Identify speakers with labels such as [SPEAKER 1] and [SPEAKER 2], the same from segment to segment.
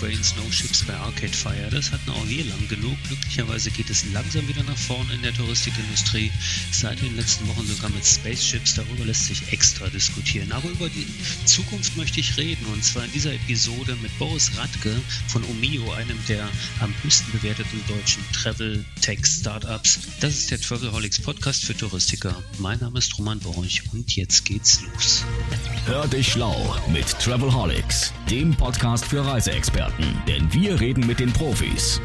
[SPEAKER 1] Trains, No Ships bei Arcade Fire. Das hatten auch wir lang genug. Glücklicherweise geht es langsam wieder nach vorne in der Touristikindustrie. Seit den letzten Wochen sogar mit Spaceships. Darüber lässt sich extra diskutieren. Aber über die Zukunft möchte ich reden. Und zwar in dieser Episode mit Boris Radke von Omio, einem der am höchsten bewerteten deutschen Travel Tech Startups. Das ist der Travelholics Podcast für Touristiker. Mein Name ist Roman Borch und jetzt geht's los.
[SPEAKER 2] Hör dich schlau mit Travelholics, dem Podcast für Reiseexperten, denn wir reden mit den Profis.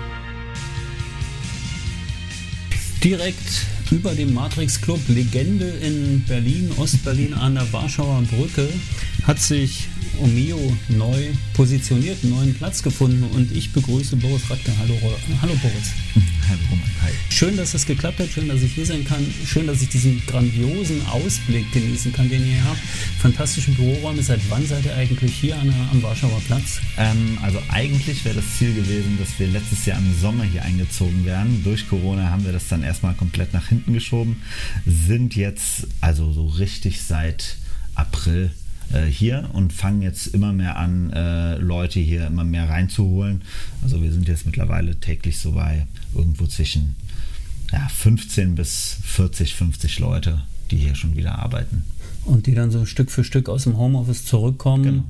[SPEAKER 3] Direkt über dem Matrix Club Legende in Berlin, Ostberlin an der Warschauer Brücke, hat sich Omio neu positioniert, einen neuen Platz gefunden und ich begrüße Boris Radke. Hallo, hallo Boris.
[SPEAKER 4] Hallo Roman, hi.
[SPEAKER 3] Schön, dass es geklappt hat, schön, dass ich hier sein kann, schön, dass ich diesen grandiosen Ausblick genießen kann, den ihr habt. Fantastische Büroräume. Seit wann seid ihr eigentlich hier an, am Warschauer Platz?
[SPEAKER 4] Ähm, also eigentlich wäre das Ziel gewesen, dass wir letztes Jahr im Sommer hier eingezogen wären. Durch Corona haben wir das dann erstmal komplett nach hinten geschoben, sind jetzt also so richtig seit April hier und fangen jetzt immer mehr an, äh, Leute hier immer mehr reinzuholen. Also wir sind jetzt mittlerweile täglich so bei irgendwo zwischen ja, 15 bis 40, 50 Leute, die hier schon wieder arbeiten.
[SPEAKER 3] Und die dann so Stück für Stück aus dem Homeoffice zurückkommen genau.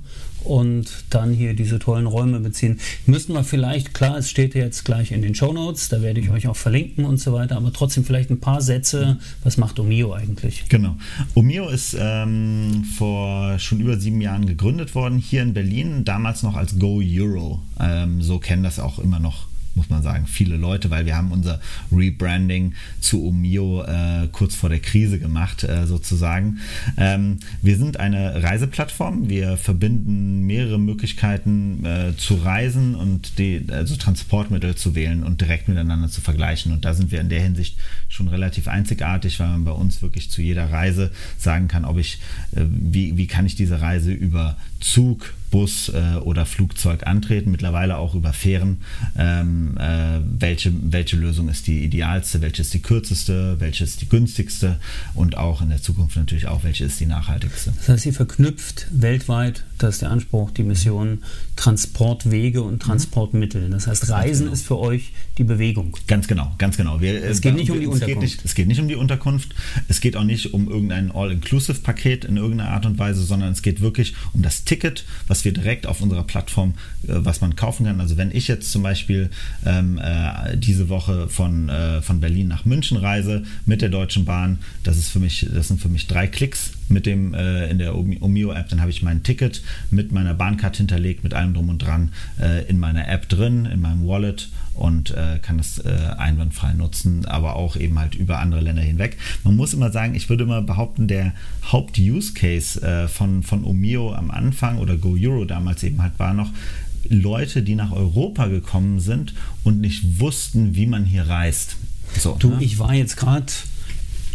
[SPEAKER 3] und dann hier diese tollen Räume beziehen. Müssten wir vielleicht, klar, es steht jetzt gleich in den Show Notes, da werde ich euch auch verlinken und so weiter, aber trotzdem vielleicht ein paar Sätze. Was macht Omio eigentlich?
[SPEAKER 4] Genau. Omio ist ähm, vor schon über sieben Jahren gegründet worden, hier in Berlin, damals noch als Go Euro. Ähm, so kennen das auch immer noch muss man sagen, viele Leute, weil wir haben unser Rebranding zu Omio äh, kurz vor der Krise gemacht, äh, sozusagen. Ähm, wir sind eine Reiseplattform. Wir verbinden mehrere Möglichkeiten äh, zu reisen und die, also Transportmittel zu wählen und direkt miteinander zu vergleichen. Und da sind wir in der Hinsicht schon relativ einzigartig, weil man bei uns wirklich zu jeder Reise sagen kann, ob ich, äh, wie, wie kann ich diese Reise über Zug, Bus äh, oder Flugzeug antreten, mittlerweile auch über Fähren. Ähm, äh, welche, welche Lösung ist die idealste, welche ist die kürzeste, welche ist die günstigste und auch in der Zukunft natürlich auch, welche ist die nachhaltigste.
[SPEAKER 3] Das heißt, ihr verknüpft weltweit, das ist der Anspruch, die Mission, Transportwege und Transportmittel. Das heißt, Reisen genau. ist für euch die Bewegung.
[SPEAKER 4] Ganz genau, ganz genau. Wir,
[SPEAKER 3] es geht nicht um die Unterkunft.
[SPEAKER 4] Geht nicht, es geht nicht um die Unterkunft. Es geht auch nicht um irgendein All-Inclusive-Paket in irgendeiner Art und Weise, sondern es geht wirklich um das Ticket, was wir direkt auf unserer Plattform, äh, was man kaufen kann. Also wenn ich jetzt zum Beispiel ähm, äh, diese Woche von, äh, von Berlin nach München reise mit der Deutschen Bahn, das ist für mich, das sind für mich drei Klicks mit dem äh, in der Omio-App, dann habe ich mein Ticket mit meiner Bahncard hinterlegt, mit allem drum und dran äh, in meiner App drin, in meinem Wallet und äh, kann das äh, einwandfrei nutzen, aber auch eben halt über andere Länder hinweg. Man muss immer sagen, ich würde immer behaupten, der Haupt-Use-Case äh, von, von Omio am Anfang oder Go Euro damals eben halt war noch, Leute, die nach Europa gekommen sind und nicht wussten, wie man hier reist.
[SPEAKER 3] So, du, ne? ich war jetzt gerade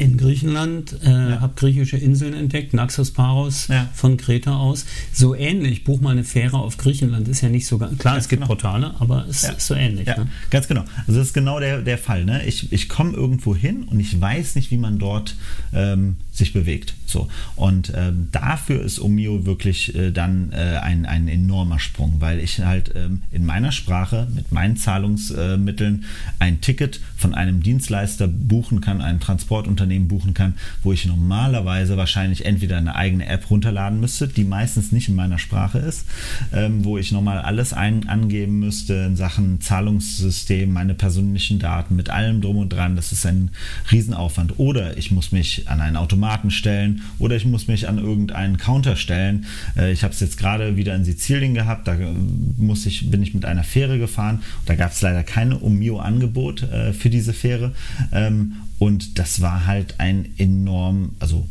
[SPEAKER 3] in Griechenland, äh, ja. habe griechische Inseln entdeckt, Naxos Paros ja. von Kreta aus. So ähnlich, buch mal eine Fähre auf Griechenland, ist ja nicht so klar, ganz es gibt genau. Portale, aber es ja. ist so ähnlich.
[SPEAKER 4] Ja, ne? ganz genau. Also das ist genau der, der Fall. Ne? Ich, ich komme irgendwo hin und ich weiß nicht, wie man dort ähm, sich bewegt. So. Und ähm, dafür ist Omio wirklich äh, dann äh, ein, ein enormer Sprung, weil ich halt ähm, in meiner Sprache mit meinen Zahlungsmitteln ein Ticket von einem Dienstleister buchen kann, ein Transportunternehmen buchen kann, wo ich normalerweise wahrscheinlich entweder eine eigene App runterladen müsste, die meistens nicht in meiner Sprache ist, ähm, wo ich nochmal alles ein angeben müsste in Sachen Zahlungssystem, meine persönlichen Daten mit allem drum und dran. Das ist ein Riesenaufwand. Oder ich muss mich an einen Automaten stellen oder ich muss mich an irgendeinen Counter stellen. Äh, ich habe es jetzt gerade wieder in Sizilien gehabt, da äh, muss ich, bin ich mit einer Fähre gefahren. Da gab es leider kein Omio-Angebot äh, für diese Fähre. Ähm, und das war halt ein enorm, also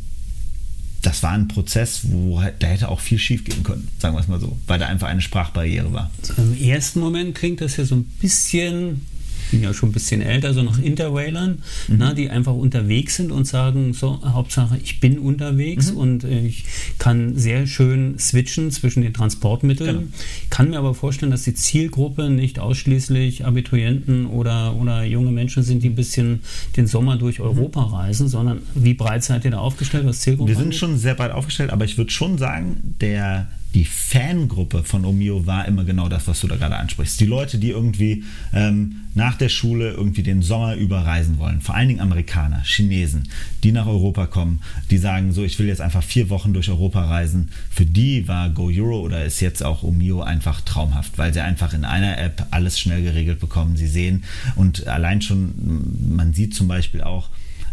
[SPEAKER 4] das war ein Prozess, wo halt, da hätte auch viel schief gehen können, sagen wir es mal so, weil da einfach eine Sprachbarriere war.
[SPEAKER 3] Im ersten Moment klingt das ja so ein bisschen bin ja schon ein bisschen älter, so noch Interrailern, mhm. na, die einfach unterwegs sind und sagen, so, Hauptsache, ich bin unterwegs mhm. und äh, ich kann sehr schön switchen zwischen den Transportmitteln, genau. kann mir aber vorstellen, dass die Zielgruppe nicht ausschließlich Abiturienten oder, oder junge Menschen sind, die ein bisschen den Sommer durch mhm. Europa reisen, sondern wie breit seid ihr da aufgestellt, was
[SPEAKER 4] Zielgruppe Wir sind angeht? schon sehr breit aufgestellt, aber ich würde schon sagen, der die Fangruppe von Omio war immer genau das, was du da gerade ansprichst. Die Leute, die irgendwie ähm, nach der Schule irgendwie den Sommer über reisen wollen. Vor allen Dingen Amerikaner, Chinesen, die nach Europa kommen, die sagen so, ich will jetzt einfach vier Wochen durch Europa reisen. Für die war Go Euro oder ist jetzt auch Omio einfach traumhaft, weil sie einfach in einer App alles schnell geregelt bekommen. Sie sehen und allein schon, man sieht zum Beispiel auch,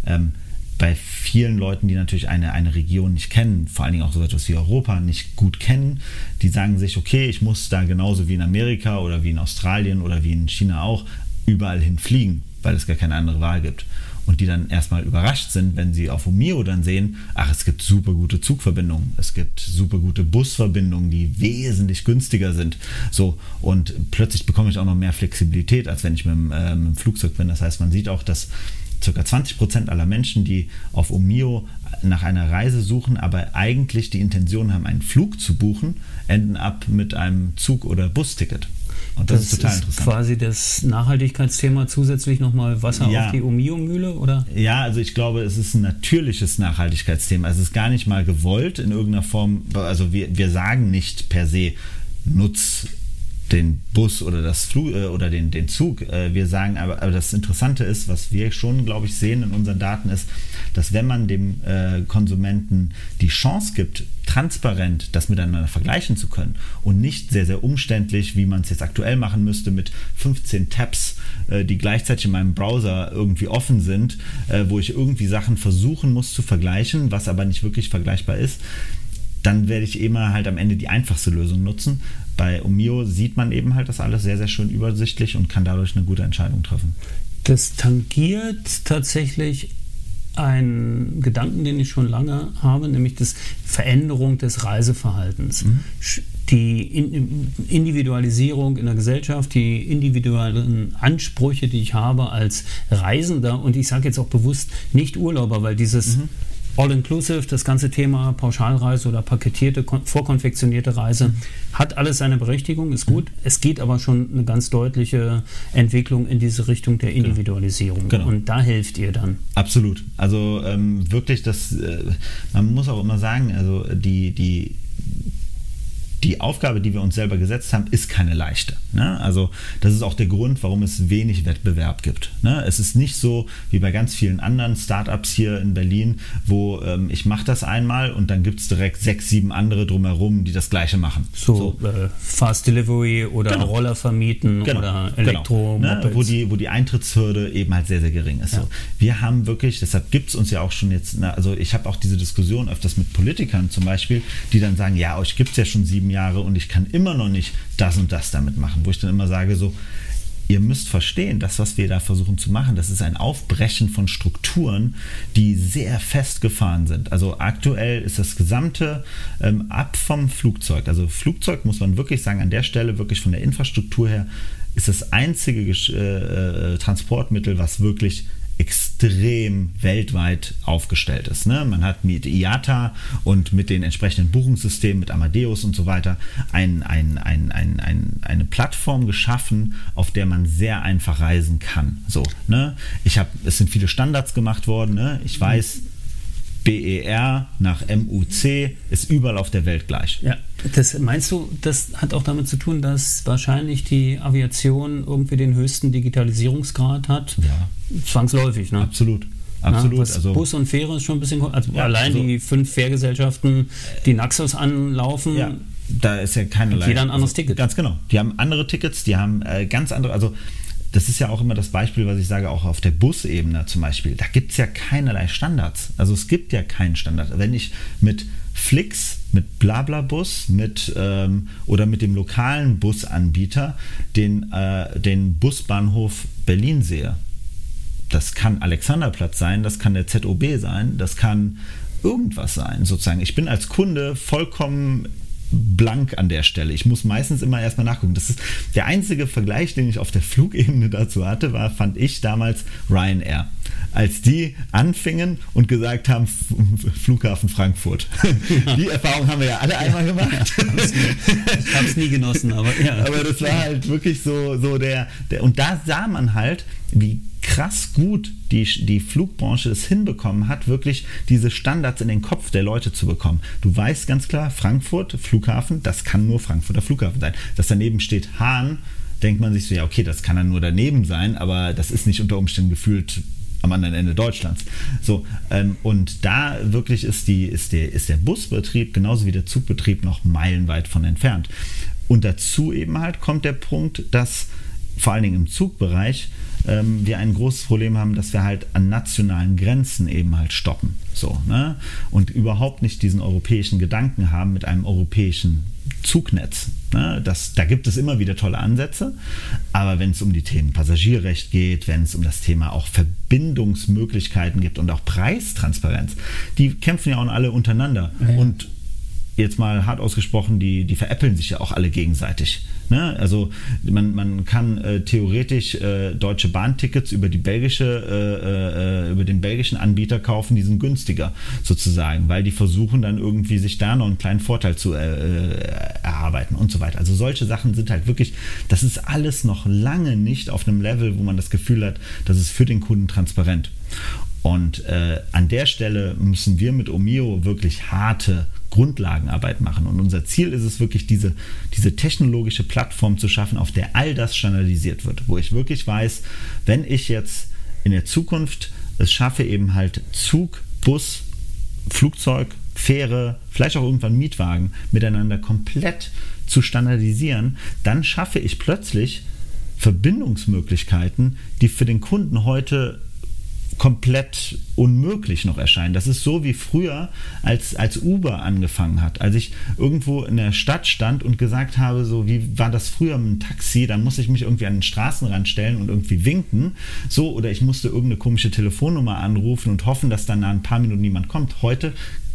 [SPEAKER 4] ähm, bei vielen Leuten, die natürlich eine, eine Region nicht kennen, vor allen Dingen auch so etwas wie Europa nicht gut kennen, die sagen sich, okay, ich muss da genauso wie in Amerika oder wie in Australien oder wie in China auch überall hinfliegen, weil es gar keine andere Wahl gibt. Und die dann erstmal überrascht sind, wenn sie auf Umio dann sehen, ach, es gibt super gute Zugverbindungen, es gibt super gute Busverbindungen, die wesentlich günstiger sind. So, und plötzlich bekomme ich auch noch mehr Flexibilität, als wenn ich mit dem, äh, mit dem Flugzeug bin. Das heißt, man sieht auch, dass ca. 20 Prozent aller Menschen, die auf Omio nach einer Reise suchen, aber eigentlich die Intention haben, einen Flug zu buchen, enden ab mit einem Zug- oder Busticket.
[SPEAKER 3] Und das, das ist total ist interessant. quasi das Nachhaltigkeitsthema zusätzlich nochmal Wasser ja. auf die Omio-Mühle, oder?
[SPEAKER 4] Ja, also ich glaube, es ist ein natürliches Nachhaltigkeitsthema. Es ist gar nicht mal gewollt in irgendeiner Form. Also wir, wir sagen nicht per se, nutz den Bus oder das Flug äh, oder den, den Zug. Äh, wir sagen aber, aber das Interessante ist, was wir schon, glaube ich, sehen in unseren Daten ist, dass wenn man dem äh, Konsumenten die Chance gibt, transparent das miteinander vergleichen zu können und nicht sehr, sehr umständlich, wie man es jetzt aktuell machen müsste, mit 15 Tabs, äh, die gleichzeitig in meinem Browser irgendwie offen sind, äh, wo ich irgendwie Sachen versuchen muss zu vergleichen, was aber nicht wirklich vergleichbar ist dann werde ich immer halt am Ende die einfachste Lösung nutzen. Bei Omio sieht man eben halt das alles sehr, sehr schön übersichtlich und kann dadurch eine gute Entscheidung treffen.
[SPEAKER 3] Das tangiert tatsächlich einen Gedanken, den ich schon lange habe, nämlich die Veränderung des Reiseverhaltens. Mhm. Die Individualisierung in der Gesellschaft, die individuellen Ansprüche, die ich habe als Reisender und ich sage jetzt auch bewusst nicht Urlauber, weil dieses mhm. All-inclusive, das ganze Thema Pauschalreise oder paketierte, vorkonfektionierte Reise, hat alles seine Berechtigung, ist gut. Es geht aber schon eine ganz deutliche Entwicklung in diese Richtung der genau. Individualisierung. Genau. Und da hilft ihr dann.
[SPEAKER 4] Absolut. Also ähm, wirklich, das, äh, man muss auch immer sagen, also die, die die Aufgabe, die wir uns selber gesetzt haben, ist keine leichte. Ne? Also das ist auch der Grund, warum es wenig Wettbewerb gibt. Ne? Es ist nicht so wie bei ganz vielen anderen Startups hier in Berlin, wo ähm, ich mache das einmal und dann gibt es direkt sechs, sieben andere drumherum, die das gleiche machen.
[SPEAKER 3] So, so. Äh, Fast Delivery oder genau. Roller vermieten genau. oder Elektro.
[SPEAKER 4] Genau. Ne? Wo, die, wo die Eintrittshürde eben halt sehr, sehr gering ist. Ja. So. Wir haben wirklich, deshalb gibt es uns ja auch schon jetzt, na, also ich habe auch diese Diskussion öfters mit Politikern zum Beispiel, die dann sagen, ja, euch gibt es ja schon sieben sieben Jahre und ich kann immer noch nicht das und das damit machen, wo ich dann immer sage, so, ihr müsst verstehen, das, was wir da versuchen zu machen, das ist ein Aufbrechen von Strukturen, die sehr festgefahren sind. Also aktuell ist das gesamte ähm, ab vom Flugzeug. Also Flugzeug muss man wirklich sagen, an der Stelle wirklich von der Infrastruktur her ist das einzige äh, äh, Transportmittel, was wirklich extrem weltweit aufgestellt ist. Ne? Man hat mit IATA und mit den entsprechenden Buchungssystemen, mit Amadeus und so weiter, ein, ein, ein, ein, ein, eine Plattform geschaffen, auf der man sehr einfach reisen kann. So, ne? ich hab, es sind viele Standards gemacht worden. Ne? Ich weiß, BER nach MUC ist überall auf der Welt gleich.
[SPEAKER 3] Ja, das meinst du, das hat auch damit zu tun, dass wahrscheinlich die Aviation irgendwie den höchsten Digitalisierungsgrad hat?
[SPEAKER 4] Ja.
[SPEAKER 3] Zwangsläufig, ne?
[SPEAKER 4] Absolut. Absolut.
[SPEAKER 3] Ja, also, Bus und Fähre ist schon ein bisschen. Also ja, allein also, die fünf Fährgesellschaften, die Naxos anlaufen.
[SPEAKER 4] Ja, da ist ja keinerlei.
[SPEAKER 3] Jeder ein anderes also, Ticket.
[SPEAKER 4] Ganz genau. Die haben andere Tickets, die haben äh, ganz andere. Also das ist ja auch immer das Beispiel, was ich sage, auch auf der Busebene zum Beispiel. Da gibt es ja keinerlei Standards. Also es gibt ja keinen Standard. Wenn ich mit Flix, mit Blablabus, mit ähm, oder mit dem lokalen Busanbieter den, äh, den Busbahnhof Berlin sehe, das kann Alexanderplatz sein, das kann der ZOB sein, das kann irgendwas sein, sozusagen. Ich bin als Kunde vollkommen blank an der Stelle. Ich muss meistens immer erstmal nachgucken. Das ist der einzige Vergleich, den ich auf der Flugebene dazu hatte, war, fand ich damals Ryanair. Als die anfingen und gesagt haben, Flughafen Frankfurt. Die Erfahrung haben wir ja alle einmal gemacht.
[SPEAKER 3] Ich habe es nie genossen, aber ja.
[SPEAKER 4] Aber das war halt wirklich so, so der, der, und da sah man halt, wie krass gut die, die Flugbranche es hinbekommen hat, wirklich diese Standards in den Kopf der Leute zu bekommen. Du weißt ganz klar, Frankfurt, Flughafen, das kann nur Frankfurter Flughafen sein. Dass daneben steht Hahn, denkt man sich so, ja, okay, das kann dann nur daneben sein, aber das ist nicht unter Umständen gefühlt am anderen Ende Deutschlands. So, ähm, und da wirklich ist, die, ist, der, ist der Busbetrieb genauso wie der Zugbetrieb noch meilenweit von entfernt. Und dazu eben halt kommt der Punkt, dass vor allen Dingen im Zugbereich ähm, wir ein großes Problem haben, dass wir halt an nationalen Grenzen eben halt stoppen. So, ne? Und überhaupt nicht diesen europäischen Gedanken haben mit einem europäischen Zugnetz. Ne? Das, da gibt es immer wieder tolle Ansätze, aber wenn es um die Themen Passagierrecht geht, wenn es um das Thema auch Verbindungsmöglichkeiten gibt und auch Preistransparenz, die kämpfen ja auch alle untereinander. Ja. Und jetzt mal hart ausgesprochen, die, die veräppeln sich ja auch alle gegenseitig. Ne? Also man, man kann äh, theoretisch äh, deutsche Bahntickets über die belgische, äh, äh, über den belgischen Anbieter kaufen, die sind günstiger sozusagen, weil die versuchen dann irgendwie sich da noch einen kleinen Vorteil zu äh, äh, erarbeiten und so weiter. Also solche Sachen sind halt wirklich, das ist alles noch lange nicht auf einem Level, wo man das Gefühl hat, das ist für den Kunden transparent. Und äh, an der Stelle müssen wir mit Omio wirklich harte Grundlagenarbeit machen. Und unser Ziel ist es wirklich, diese, diese technologische Plattform zu schaffen, auf der all das standardisiert wird. Wo ich wirklich weiß, wenn ich jetzt in der Zukunft es schaffe, eben halt Zug, Bus, Flugzeug, Fähre, vielleicht auch irgendwann Mietwagen miteinander komplett zu standardisieren, dann schaffe ich plötzlich Verbindungsmöglichkeiten, die für den Kunden heute komplett unmöglich noch erscheinen. Das ist so wie früher, als, als Uber angefangen hat. Als ich irgendwo in der Stadt stand und gesagt habe, so wie war das früher mit dem Taxi, dann muss ich mich irgendwie an den Straßenrand stellen und irgendwie winken. So, oder ich musste irgendeine komische Telefonnummer anrufen und hoffen, dass dann nach ein paar Minuten niemand kommt. Heute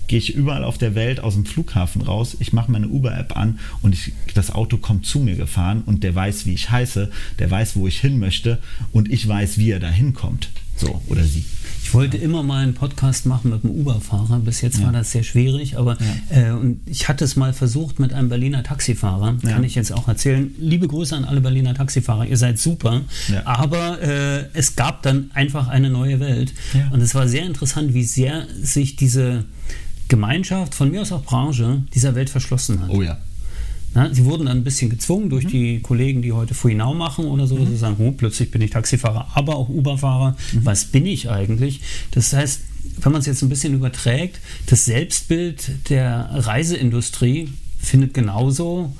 [SPEAKER 4] gehe ich überall auf der Welt aus dem Flughafen raus, ich mache meine Uber-App an und ich, das Auto kommt zu mir gefahren und der weiß, wie ich heiße, der weiß, wo ich hin möchte und ich weiß, wie er da hinkommt. So, oder sie.
[SPEAKER 3] Ich wollte ja. immer mal einen Podcast machen mit einem Uber-Fahrer. Bis jetzt ja. war das sehr schwierig, aber ja. äh, und ich hatte es mal versucht mit einem Berliner Taxifahrer. Kann ich jetzt auch erzählen. Liebe Grüße an alle Berliner Taxifahrer, ihr seid super. Aber äh, es gab dann einfach eine neue Welt. Und es war sehr interessant, wie sehr sich diese Gemeinschaft, von mir aus auch Branche, dieser Welt verschlossen hat.
[SPEAKER 4] Oh ja.
[SPEAKER 3] Na, sie wurden dann ein bisschen gezwungen durch mhm. die Kollegen, die heute Fuinau machen oder so, mhm. sie sagen, oh, plötzlich bin ich Taxifahrer, aber auch Uberfahrer. Mhm. Was bin ich eigentlich? Das heißt, wenn man es jetzt ein bisschen überträgt, das Selbstbild der Reiseindustrie findet genauso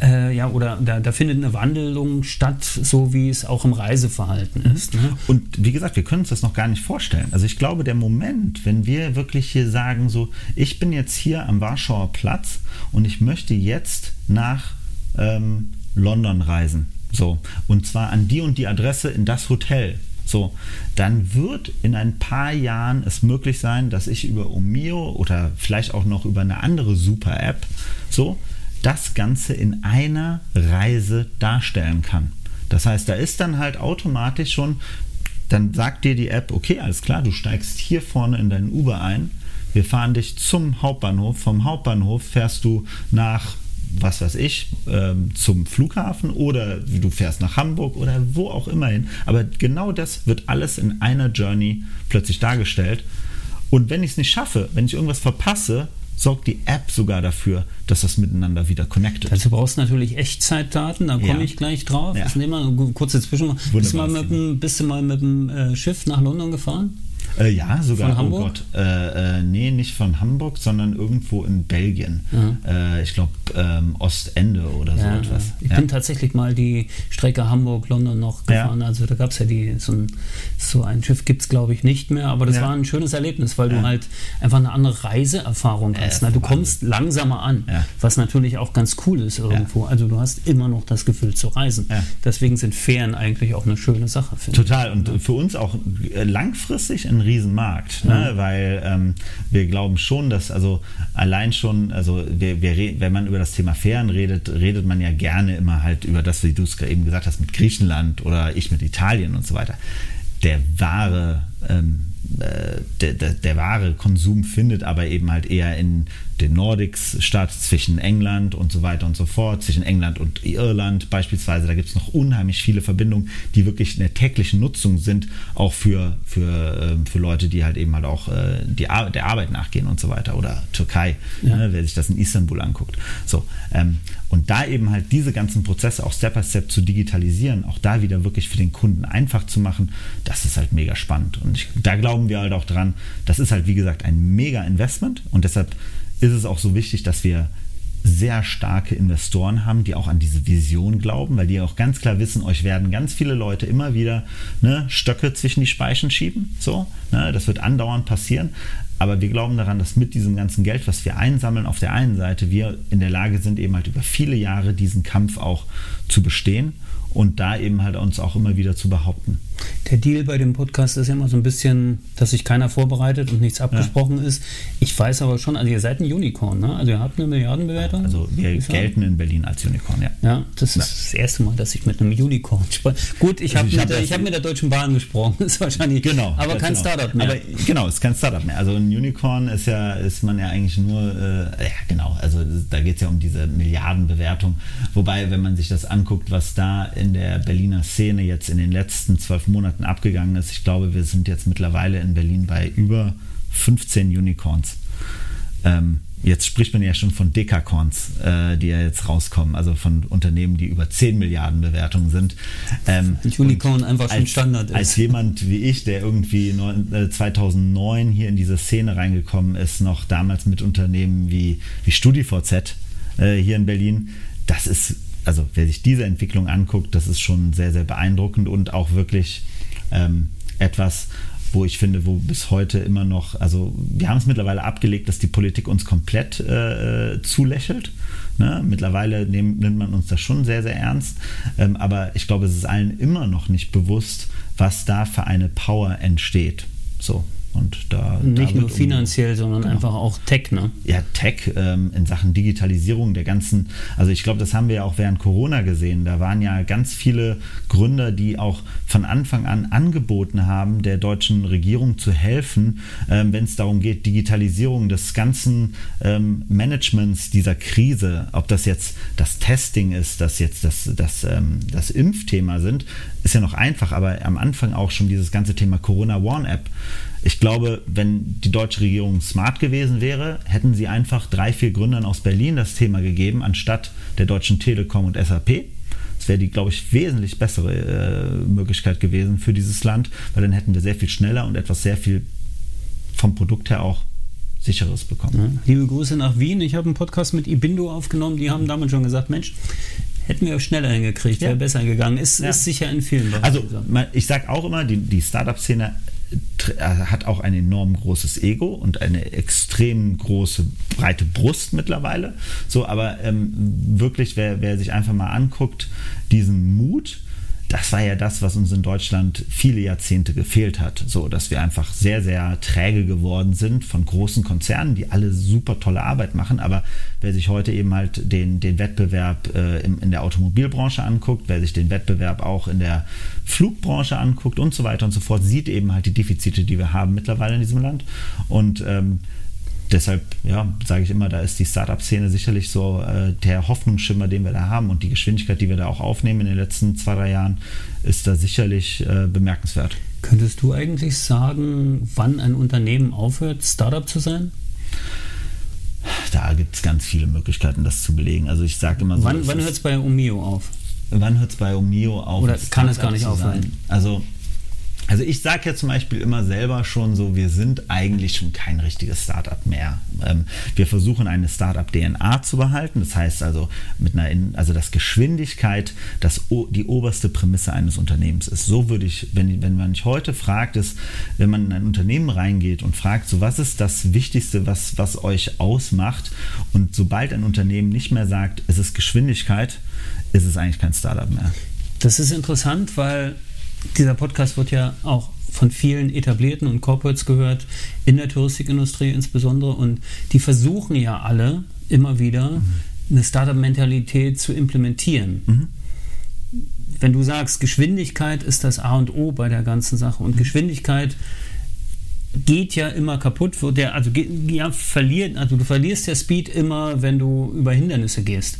[SPEAKER 3] äh, ja, oder da, da, findet eine Wandlung statt, so wie es auch im Reiseverhalten mhm. ist. Ne?
[SPEAKER 4] Und wie gesagt, wir können uns das noch gar nicht vorstellen. Also ich glaube, der Moment, wenn wir wirklich hier sagen, so, ich bin jetzt hier am Warschauer Platz und ich möchte jetzt nach ähm, London reisen. So, und zwar an die und die Adresse in das Hotel. So, dann wird in ein paar Jahren es möglich sein, dass ich über Omio oder vielleicht auch noch über eine andere Super-App so das Ganze in einer Reise darstellen kann. Das heißt, da ist dann halt automatisch schon, dann sagt dir die App, okay, alles klar, du steigst hier vorne in deinen Uber ein, wir fahren dich zum Hauptbahnhof, vom Hauptbahnhof fährst du nach was weiß ich, ähm, zum Flughafen oder du fährst nach Hamburg oder wo auch immer hin. Aber genau das wird alles in einer Journey plötzlich dargestellt. Und wenn ich es nicht schaffe, wenn ich irgendwas verpasse, sorgt die App sogar dafür, dass das miteinander wieder connected.
[SPEAKER 3] Also du brauchst natürlich Echtzeitdaten, da komme ja. ich gleich drauf. Ja. Das nehmen wir eine kurze Zwischenfrage. Bist, du mal mit dem, bist du mal mit dem äh, Schiff nach London gefahren?
[SPEAKER 4] Äh, ja, sogar. Von Hamburg? Oh Gott. Äh, äh, nee, nicht von Hamburg, sondern irgendwo in Belgien. Mhm. Äh, ich glaube ähm, Ostende oder so etwas.
[SPEAKER 3] Ich ja. bin tatsächlich mal die Strecke Hamburg-London noch gefahren. Ja. Also da gab es ja die, so ein, so ein Schiff gibt es glaube ich nicht mehr, aber das war ein schönes Erlebnis, weil du halt einfach eine andere Reiseerfahrung hast. Ne? Du kommst langsamer an, was natürlich auch ganz cool ist irgendwo. Also du hast immer noch das Gefühl zu reisen. Deswegen sind Fähren eigentlich auch eine schöne Sache.
[SPEAKER 4] Total. Und für uns auch langfristig ein Riesenmarkt, ne? Mhm. weil ähm, wir glauben schon, dass also allein schon, also wir, wir, wenn man über das Thema Fähren redet, redet man ja gerne immer halt über das, wie du es eben gesagt hast, mit Griechenland oder ich mit Italien und so weiter. Der wahre ähm, äh, der, der, der, wahre Konsum findet aber eben halt eher in den Nordics statt, zwischen England und so weiter und so fort, zwischen England und Irland beispielsweise. Da gibt es noch unheimlich viele Verbindungen, die wirklich in der täglichen Nutzung sind, auch für, für, ähm, für Leute, die halt eben halt auch äh, die Ar der Arbeit nachgehen und so weiter. Oder Türkei, ja. ne, wer sich das in Istanbul anguckt. So, ähm, und da eben halt diese ganzen Prozesse auch Step by Step zu digitalisieren, auch da wieder wirklich für den Kunden einfach zu machen, das ist halt mega spannend. Und ich, da glauben wir halt auch dran, das ist halt wie gesagt ein mega Investment und deshalb ist es auch so wichtig, dass wir sehr starke Investoren haben, die auch an diese Vision glauben, weil die auch ganz klar wissen, euch werden ganz viele Leute immer wieder ne, Stöcke zwischen die Speichen schieben. So, ne, das wird andauernd passieren. Aber wir glauben daran, dass mit diesem ganzen Geld, was wir einsammeln, auf der einen Seite wir in der Lage sind, eben halt über viele Jahre diesen Kampf auch zu bestehen und da eben halt uns auch immer wieder zu behaupten.
[SPEAKER 3] Der Deal bei dem Podcast ist ja immer so ein bisschen, dass sich keiner vorbereitet und nichts abgesprochen ja. ist. Ich weiß aber schon, also ihr seid ein Unicorn, ne? Also ihr habt eine Milliardenbewertung.
[SPEAKER 4] Also wir gelten in Berlin als Unicorn, ja.
[SPEAKER 3] Ja, das ist ja. das erste Mal, dass ich mit einem Unicorn spreche. Gut, ich habe also mit, hab mit der Deutschen Bahn gesprochen, ist wahrscheinlich.
[SPEAKER 4] Genau.
[SPEAKER 3] Aber kein
[SPEAKER 4] genau.
[SPEAKER 3] Startup mehr. Aber
[SPEAKER 4] genau, ist kein Startup mehr. Also ein Unicorn ist ja, ist man ja eigentlich nur, äh, ja genau, also da geht es ja um diese Milliardenbewertung. Wobei, wenn man sich das anguckt, was da in der Berliner Szene jetzt in den letzten zwölf Monaten abgegangen ist, ich glaube, wir sind jetzt mittlerweile in Berlin bei über 15 Unicorns. Ähm, jetzt spricht man ja schon von Dekacorns, äh, die ja jetzt rauskommen, also von Unternehmen, die über 10 Milliarden Bewertungen sind.
[SPEAKER 3] Ähm, Unicorn einfach schon als, Standard ist.
[SPEAKER 4] Als jemand wie ich, der irgendwie neun, äh, 2009 hier in diese Szene reingekommen ist, noch damals mit Unternehmen wie, wie StudiVZ äh, hier in Berlin, das ist also wer sich diese Entwicklung anguckt, das ist schon sehr, sehr beeindruckend und auch wirklich ähm, etwas, wo ich finde, wo bis heute immer noch, also wir haben es mittlerweile abgelegt, dass die Politik uns komplett äh, zulächelt. Ne? Mittlerweile nehm, nimmt man uns das schon sehr, sehr ernst. Ähm, aber ich glaube, es ist allen immer noch nicht bewusst, was da für eine Power entsteht. So. Und da,
[SPEAKER 3] Nicht nur finanziell, um, sondern genau. einfach auch Tech, ne?
[SPEAKER 4] Ja, Tech ähm, in Sachen Digitalisierung der ganzen, also ich glaube, das haben wir ja auch während Corona gesehen. Da waren ja ganz viele Gründer, die auch von Anfang an angeboten haben, der deutschen Regierung zu helfen, ähm, wenn es darum geht, Digitalisierung des ganzen ähm, Managements dieser Krise, ob das jetzt das Testing ist, das jetzt das, das, ähm, das Impfthema sind, ist ja noch einfach, aber am Anfang auch schon dieses ganze Thema Corona One App ich glaube, wenn die deutsche Regierung smart gewesen wäre, hätten sie einfach drei, vier Gründern aus Berlin das Thema gegeben, anstatt der Deutschen Telekom und SAP. Das wäre die, glaube ich, wesentlich bessere äh, Möglichkeit gewesen für dieses Land, weil dann hätten wir sehr viel schneller und etwas sehr viel vom Produkt her auch sicheres bekommen.
[SPEAKER 3] Ja. Liebe Grüße nach Wien. Ich habe einen Podcast mit Ibindo aufgenommen. Die haben damals schon gesagt, Mensch, hätten wir auch schneller hingekriegt, wäre besser gegangen. Ist, ja. ist sicher in vielen
[SPEAKER 4] Bereichen. Also ich sage auch immer, die, die Startup-Szene hat auch ein enorm großes Ego und eine extrem große, breite Brust mittlerweile. So, aber ähm, wirklich, wer, wer sich einfach mal anguckt, diesen Mut, das war ja das, was uns in Deutschland viele Jahrzehnte gefehlt hat. So, dass wir einfach sehr, sehr träge geworden sind von großen Konzernen, die alle super tolle Arbeit machen. Aber wer sich heute eben halt den, den Wettbewerb äh, in, in der Automobilbranche anguckt, wer sich den Wettbewerb auch in der Flugbranche anguckt und so weiter und so fort, sieht eben halt die Defizite, die wir haben mittlerweile in diesem Land. Und ähm, deshalb, ja, sage ich immer, da ist die Startup-Szene sicherlich so äh, der Hoffnungsschimmer, den wir da haben und die Geschwindigkeit, die wir da auch aufnehmen in den letzten zwei, drei Jahren, ist da sicherlich äh, bemerkenswert.
[SPEAKER 3] Könntest du eigentlich sagen, wann ein Unternehmen aufhört, Startup zu sein?
[SPEAKER 4] Da gibt es ganz viele Möglichkeiten, das zu belegen. Also ich sage immer so.
[SPEAKER 3] Wann, wann hört es bei Omio auf?
[SPEAKER 4] Wann hört es bei Omio auf?
[SPEAKER 3] Oder kann es gar nicht aufhören?
[SPEAKER 4] Also also ich sage ja zum Beispiel immer selber schon so, wir sind eigentlich schon kein richtiges Startup mehr. Ähm, wir versuchen eine Startup-DNA zu behalten. Das heißt also, mit einer, also dass Geschwindigkeit das, die oberste Prämisse eines Unternehmens ist. So würde ich, wenn, wenn man mich heute fragt, ist, wenn man in ein Unternehmen reingeht und fragt, so was ist das Wichtigste, was, was euch ausmacht? Und sobald ein Unternehmen nicht mehr sagt, es ist Geschwindigkeit, ist es eigentlich kein Startup mehr.
[SPEAKER 3] Das ist interessant, weil dieser Podcast wird ja auch von vielen etablierten und Corporates gehört, in der Touristikindustrie insbesondere. Und die versuchen ja alle immer wieder mhm. eine Startup-Mentalität zu implementieren. Mhm. Wenn du sagst, Geschwindigkeit ist das A und O bei der ganzen Sache und mhm. Geschwindigkeit geht ja immer kaputt, wird der, also ja, verliert, also du verlierst der Speed immer, wenn du über Hindernisse gehst.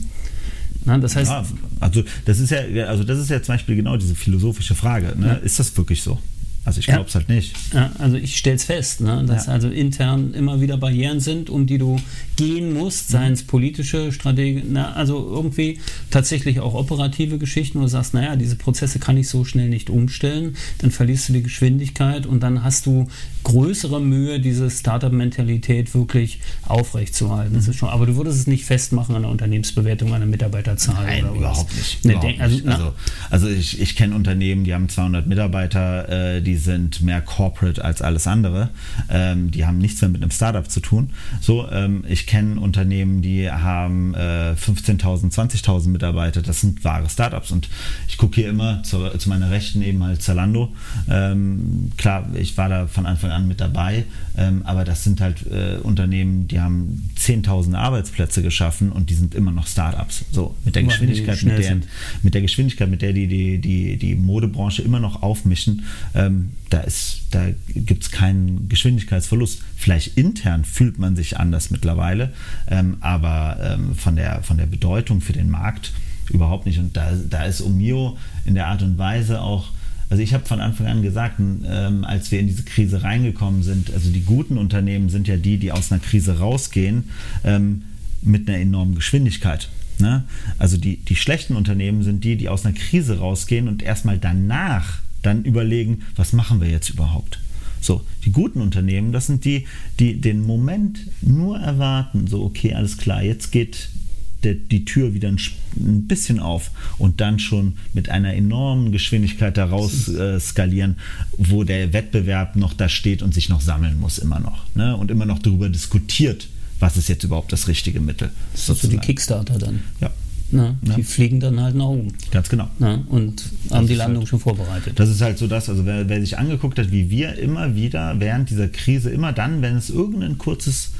[SPEAKER 3] Na, das heißt, ja,
[SPEAKER 4] also das ist ja, also das ist ja zum Beispiel genau diese philosophische Frage. Ne? Ja. Ist das wirklich so? Also ich glaube es ja. halt nicht.
[SPEAKER 3] Ja, also ich stelle es fest, ne, dass ja. also intern immer wieder Barrieren sind, um die du gehen musst, seien es politische Strategien, also irgendwie tatsächlich auch operative Geschichten, wo du sagst, naja, diese Prozesse kann ich so schnell nicht umstellen, dann verlierst du die Geschwindigkeit und dann hast du größere Mühe, diese Startup-Mentalität wirklich aufrechtzuerhalten. Das ist schon, aber du würdest es nicht festmachen an der Unternehmensbewertung, an der Mitarbeiterzahl.
[SPEAKER 4] Nein, oder überhaupt was. nicht. Ne, überhaupt also, nicht. Also, also, ich, ich kenne Unternehmen, die haben 200 Mitarbeiter, äh, die sind mehr corporate als alles andere. Ähm, die haben nichts mehr mit einem Startup zu tun. So, ähm, ich kenne Unternehmen, die haben äh, 15.000, 20.000 Mitarbeiter. Das sind wahre Startups. Und ich gucke hier immer zu, zu, meiner Rechten eben halt Zalando. Ähm, klar, ich war da von Anfang an mit dabei, ähm, aber das sind halt äh, Unternehmen, die haben 10.000 Arbeitsplätze geschaffen und die sind immer noch Startups. So, mit der Geschwindigkeit, mit der, mit der Geschwindigkeit, mit der die die, die, die Modebranche immer noch aufmischen, ähm, da, da gibt es keinen Geschwindigkeitsverlust. Vielleicht intern fühlt man sich anders mittlerweile, ähm, aber ähm, von, der, von der Bedeutung für den Markt überhaupt nicht. Und da, da ist Omio in der Art und Weise auch also ich habe von Anfang an gesagt, ähm, als wir in diese Krise reingekommen sind, also die guten Unternehmen sind ja die, die aus einer Krise rausgehen ähm, mit einer enormen Geschwindigkeit. Ne? Also die, die schlechten Unternehmen sind die, die aus einer Krise rausgehen und erstmal danach dann überlegen, was machen wir jetzt überhaupt? So, die guten Unternehmen, das sind die, die den Moment nur erwarten, so, okay, alles klar, jetzt geht der, die Tür wieder ein, ein, bisschen auf und dann schon mit einer enormen Geschwindigkeit daraus äh, skalieren, wo der Wettbewerb noch da steht und sich noch sammeln muss, immer noch. Ne? Und immer noch darüber diskutiert, was ist jetzt überhaupt das richtige Mittel.
[SPEAKER 3] Das ist so die Kickstarter dann.
[SPEAKER 4] Ja.
[SPEAKER 3] Na, ja. Die fliegen dann halt nach oben.
[SPEAKER 4] Ganz genau.
[SPEAKER 3] Na, und das haben die Landung halt, schon vorbereitet.
[SPEAKER 4] Das ist halt so das, also wer, wer, sich angeguckt hat, wie wir immer wieder während dieser Krise, immer dann, wenn es irgendein kurzes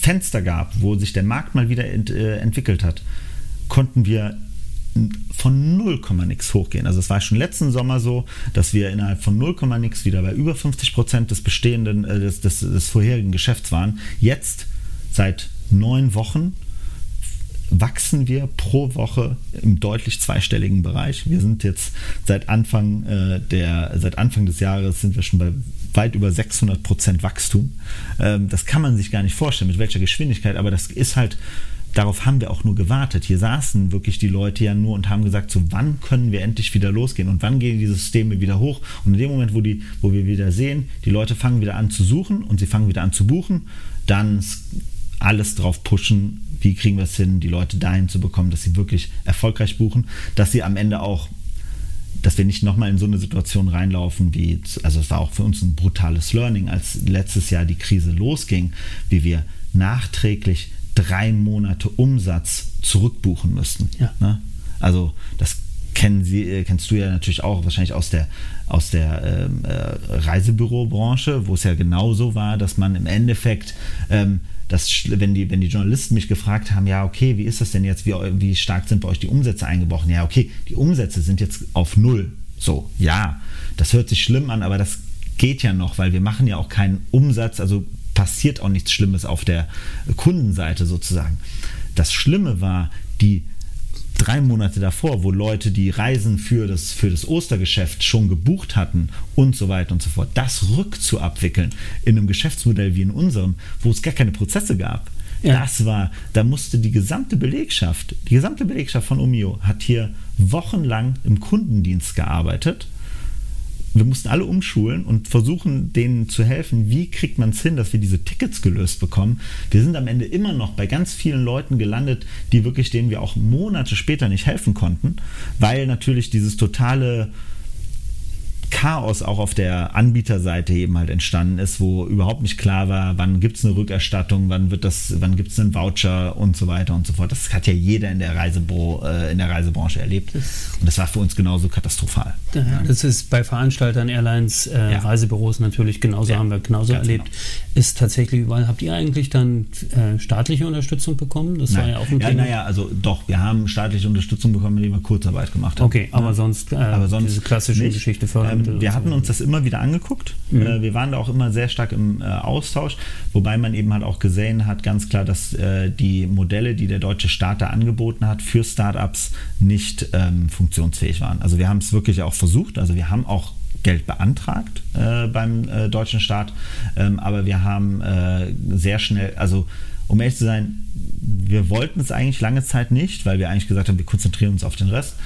[SPEAKER 4] Fenster gab, wo sich der Markt mal wieder ent, äh, entwickelt hat, konnten wir von 0, nix hochgehen. Also es war schon letzten Sommer so, dass wir innerhalb von 0, nix wieder bei über 50 Prozent des bestehenden, äh, des, des, des vorherigen Geschäfts waren. Jetzt seit neun Wochen wachsen wir pro Woche im deutlich zweistelligen Bereich. Wir sind jetzt seit Anfang, äh, der, seit Anfang des Jahres sind wir schon bei weit über 600 Prozent Wachstum. Ähm, das kann man sich gar nicht vorstellen, mit welcher Geschwindigkeit, aber das ist halt, darauf haben wir auch nur gewartet. Hier saßen wirklich die Leute ja nur und haben gesagt, so wann können wir endlich wieder losgehen und wann gehen die Systeme wieder hoch. Und in dem Moment, wo, die, wo wir wieder sehen, die Leute fangen wieder an zu suchen und sie fangen wieder an zu buchen, dann alles drauf pushen, wie kriegen wir es hin, die Leute dahin zu bekommen, dass sie wirklich erfolgreich buchen, dass sie am Ende auch, dass wir nicht nochmal in so eine Situation reinlaufen, wie, also es war auch für uns ein brutales Learning, als letztes Jahr die Krise losging, wie wir nachträglich drei Monate Umsatz zurückbuchen müssten. Ja. Ne? Also das kennen Sie, äh, kennst du ja natürlich auch wahrscheinlich aus der, aus der ähm, äh, Reisebürobranche, wo es ja genauso war, dass man im Endeffekt ähm, dass wenn die, wenn die Journalisten mich gefragt haben, ja, okay, wie ist das denn jetzt, wie, wie stark sind bei euch die Umsätze eingebrochen? Ja, okay, die Umsätze sind jetzt auf null. So, ja, das hört sich schlimm an, aber das geht ja noch, weil wir machen ja auch keinen Umsatz, also passiert auch nichts Schlimmes auf der Kundenseite sozusagen. Das Schlimme war, die drei Monate davor, wo Leute die Reisen für das, für das Ostergeschäft schon gebucht hatten und so weiter und so fort, das rückzuabwickeln in einem Geschäftsmodell wie in unserem, wo es gar keine Prozesse gab. Ja. Das war, da musste die gesamte Belegschaft, die gesamte Belegschaft von Omio hat hier wochenlang im Kundendienst gearbeitet wir mussten alle umschulen und versuchen, denen zu helfen, wie kriegt man es hin, dass wir diese Tickets gelöst bekommen. Wir sind am Ende immer noch bei ganz vielen Leuten gelandet, die wirklich, denen wir auch Monate später nicht helfen konnten, weil natürlich dieses totale Chaos auch auf der Anbieterseite eben halt entstanden ist, wo überhaupt nicht klar war, wann gibt es eine Rückerstattung, wann wird das, wann gibt es einen Voucher und so weiter und so fort. Das hat ja jeder in der, Reisebro, äh, in der Reisebranche erlebt. Und das war für uns genauso katastrophal.
[SPEAKER 3] Ja, das ist bei Veranstaltern, Airlines, äh, ja. Reisebüros natürlich genauso, ja, haben wir genauso erlebt. Genau. Ist tatsächlich überall. Habt ihr eigentlich dann äh, staatliche Unterstützung bekommen?
[SPEAKER 4] Das Nein. war ja auch ein ja, Thema. Naja, also doch, wir haben staatliche Unterstützung bekommen, indem wir Kurzarbeit gemacht haben.
[SPEAKER 3] Okay, aber sonst, äh,
[SPEAKER 4] aber sonst
[SPEAKER 3] diese klassische nicht. Geschichte
[SPEAKER 4] fördern. Ähm, wir hatten uns das immer wieder angeguckt. Mhm. Äh, wir waren da auch immer sehr stark im äh, Austausch, wobei man eben halt auch gesehen hat, ganz klar, dass äh, die Modelle, die der deutsche Staat da angeboten hat, für Startups nicht ähm, funktionsfähig waren. Also wir haben es wirklich auch versucht. Also wir haben auch Geld beantragt äh, beim äh, deutschen Staat, ähm, aber wir haben äh, sehr schnell, also um ehrlich zu sein, wir wollten es eigentlich lange Zeit nicht, weil wir eigentlich gesagt haben, wir konzentrieren uns auf den Rest.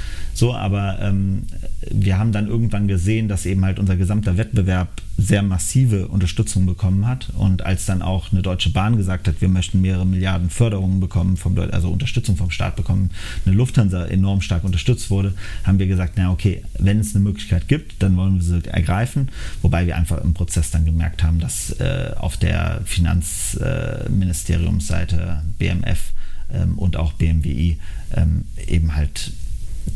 [SPEAKER 4] So, aber ähm, wir haben dann irgendwann gesehen, dass eben halt unser gesamter Wettbewerb sehr massive Unterstützung bekommen hat. Und als dann auch eine Deutsche Bahn gesagt hat, wir möchten mehrere Milliarden Förderungen bekommen, vom, also Unterstützung vom Staat bekommen, eine Lufthansa enorm stark unterstützt wurde, haben wir gesagt, na okay, wenn es eine Möglichkeit gibt, dann wollen wir sie ergreifen. Wobei wir einfach im Prozess dann gemerkt haben, dass äh, auf der Finanzministeriumsseite äh, BMF ähm, und auch BMWI ähm, eben halt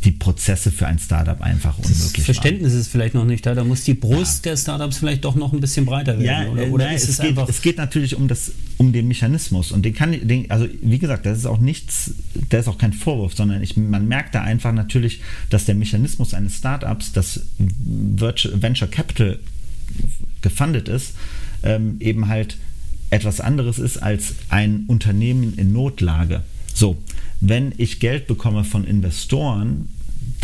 [SPEAKER 4] die Prozesse für ein Startup einfach unmöglich
[SPEAKER 3] Das Verständnis waren. ist vielleicht noch nicht da. Da muss die Brust ja. der Startups vielleicht doch noch ein bisschen breiter werden.
[SPEAKER 4] Ja, oder, oder nein, ist es, es geht. Es geht natürlich um, das, um den Mechanismus. Und den kann den, also wie gesagt, das ist auch nichts, der ist auch kein Vorwurf, sondern ich, man merkt da einfach natürlich, dass der Mechanismus eines Startups, das Venture Capital gefundet ist, ähm, eben halt etwas anderes ist als ein Unternehmen in Notlage. So, wenn ich Geld bekomme von Investoren,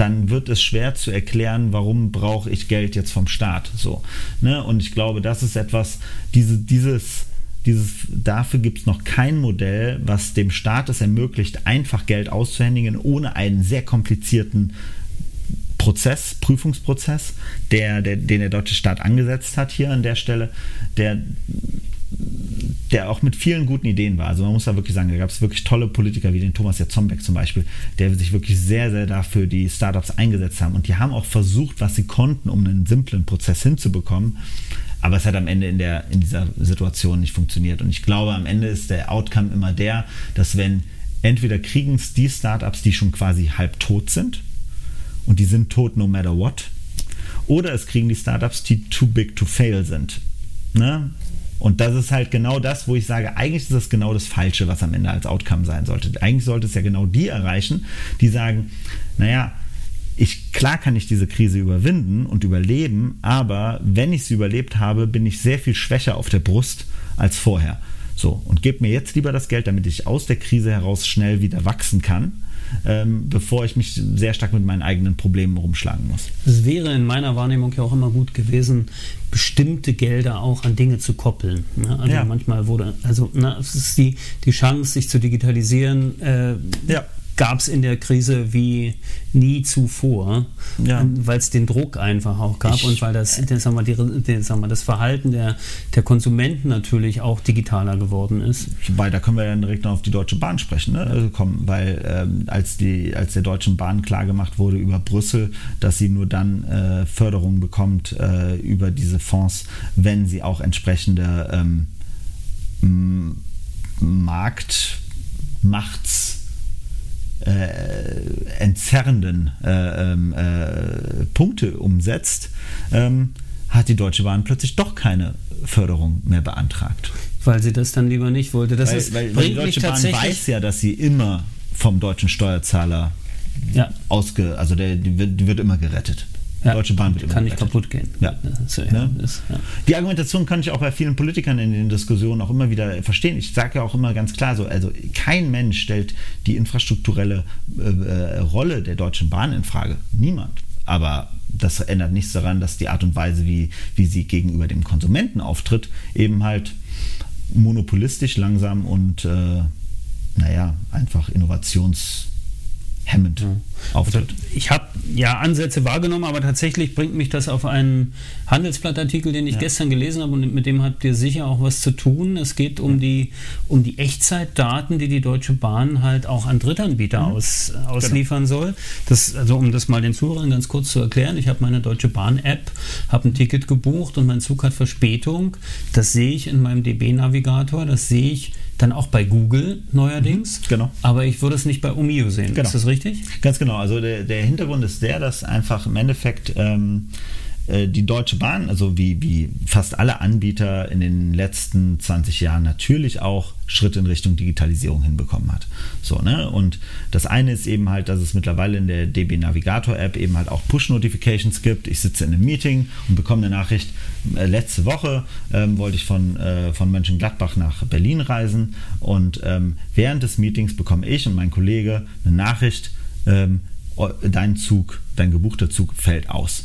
[SPEAKER 4] dann wird es schwer zu erklären, warum brauche ich Geld jetzt vom Staat. So, ne? Und ich glaube, das ist etwas, diese, dieses, dieses, dafür gibt es noch kein Modell, was dem Staat es ermöglicht, einfach Geld auszuhändigen, ohne einen sehr komplizierten Prozess, Prüfungsprozess, der, der, den der deutsche Staat angesetzt hat hier an der Stelle, der der auch mit vielen guten Ideen war. Also man muss da wirklich sagen, da gab es wirklich tolle Politiker wie den Thomas Jatzombeck zum Beispiel, der sich wirklich sehr, sehr dafür die Startups eingesetzt haben. Und die haben auch versucht, was sie konnten, um einen simplen Prozess hinzubekommen. Aber es hat am Ende in, der, in dieser Situation nicht funktioniert. Und ich glaube, am Ende ist der Outcome immer der, dass wenn entweder kriegen es die Startups, die schon quasi halb tot sind, und die sind tot no matter what, oder es kriegen die Startups, die too big to fail sind. Ne? Und das ist halt genau das, wo ich sage, eigentlich ist das genau das Falsche, was am Ende als Outcome sein sollte. Eigentlich sollte es ja genau die erreichen, die sagen, naja, ich, klar kann ich diese Krise überwinden und überleben, aber wenn ich sie überlebt habe, bin ich sehr viel schwächer auf der Brust als vorher. So, und gebt mir jetzt lieber das Geld, damit ich aus der Krise heraus schnell wieder wachsen kann ähm, bevor ich mich sehr stark mit meinen eigenen Problemen rumschlagen muss.
[SPEAKER 3] Es wäre in meiner Wahrnehmung ja auch immer gut gewesen, bestimmte Gelder auch an Dinge zu koppeln. Ne? Also ja. manchmal wurde, also na, es ist die, die Chance, sich zu digitalisieren, äh, ja gab es in der Krise wie nie zuvor, ja. weil es den Druck einfach auch gab ich, und weil das, äh, sagen wir, die, den, sagen wir, das Verhalten der, der Konsumenten natürlich auch digitaler geworden ist.
[SPEAKER 4] Weil da können wir ja direkt noch auf die Deutsche Bahn sprechen, ne? also kommen, weil ähm, als, die, als der Deutschen Bahn klargemacht wurde über Brüssel, dass sie nur dann äh, Förderung bekommt äh, über diese Fonds, wenn sie auch entsprechende ähm, Marktmachts äh, entzerrenden äh, ähm, äh, Punkte umsetzt, ähm, hat die Deutsche Bahn plötzlich doch keine Förderung mehr beantragt.
[SPEAKER 3] Weil sie das dann lieber nicht wollte. Das
[SPEAKER 4] weil,
[SPEAKER 3] ist,
[SPEAKER 4] weil, weil die Deutsche Bahn weiß ja, dass sie immer vom deutschen Steuerzahler ja. ausge, also der, die, wird, die wird immer gerettet.
[SPEAKER 3] Ja, Deutsche Bahn wird kann nicht kaputt gehen.
[SPEAKER 4] Ja. So, ja, ne? ist, ja. Die Argumentation kann ich auch bei vielen Politikern in den Diskussionen auch immer wieder verstehen. Ich sage ja auch immer ganz klar so, also kein Mensch stellt die infrastrukturelle äh, äh, Rolle der Deutschen Bahn in Frage. Niemand. Aber das ändert nichts daran, dass die Art und Weise, wie, wie sie gegenüber dem Konsumenten auftritt, eben halt monopolistisch, langsam und äh, naja, einfach innovations hemmend ja. auftritt.
[SPEAKER 3] Also ich habe ja Ansätze wahrgenommen, aber tatsächlich bringt mich das auf einen Handelsblattartikel, den ich ja. gestern gelesen habe und mit dem habt ihr sicher auch was zu tun. Es geht um die um die Echtzeitdaten, die die Deutsche Bahn halt auch an Drittanbieter mhm. aus, ausliefern genau. soll. Das, also um das mal den Zuhörern ganz kurz zu erklären, ich habe meine Deutsche Bahn App, habe ein Ticket gebucht und mein Zug hat Verspätung. Das sehe ich in meinem DB Navigator, das sehe ich dann auch bei Google neuerdings.
[SPEAKER 4] Mhm, genau.
[SPEAKER 3] Aber ich würde es nicht bei Umio sehen.
[SPEAKER 4] Genau.
[SPEAKER 3] Ist das richtig?
[SPEAKER 4] Ganz genau. Also der, der Hintergrund ist der, dass einfach im Endeffekt ähm, äh, die Deutsche Bahn, also wie, wie fast alle Anbieter in den letzten 20 Jahren natürlich auch Schritte in Richtung Digitalisierung hinbekommen hat. So, ne? Und das eine ist eben halt, dass es mittlerweile in der DB Navigator App eben halt auch Push-Notifications gibt. Ich sitze in einem Meeting und bekomme eine Nachricht, äh, letzte Woche ähm, wollte ich von, äh, von Mönchengladbach nach Berlin reisen und ähm, während des Meetings bekomme ich und mein Kollege eine Nachricht, ähm, dein Zug, dein gebuchter Zug fällt aus.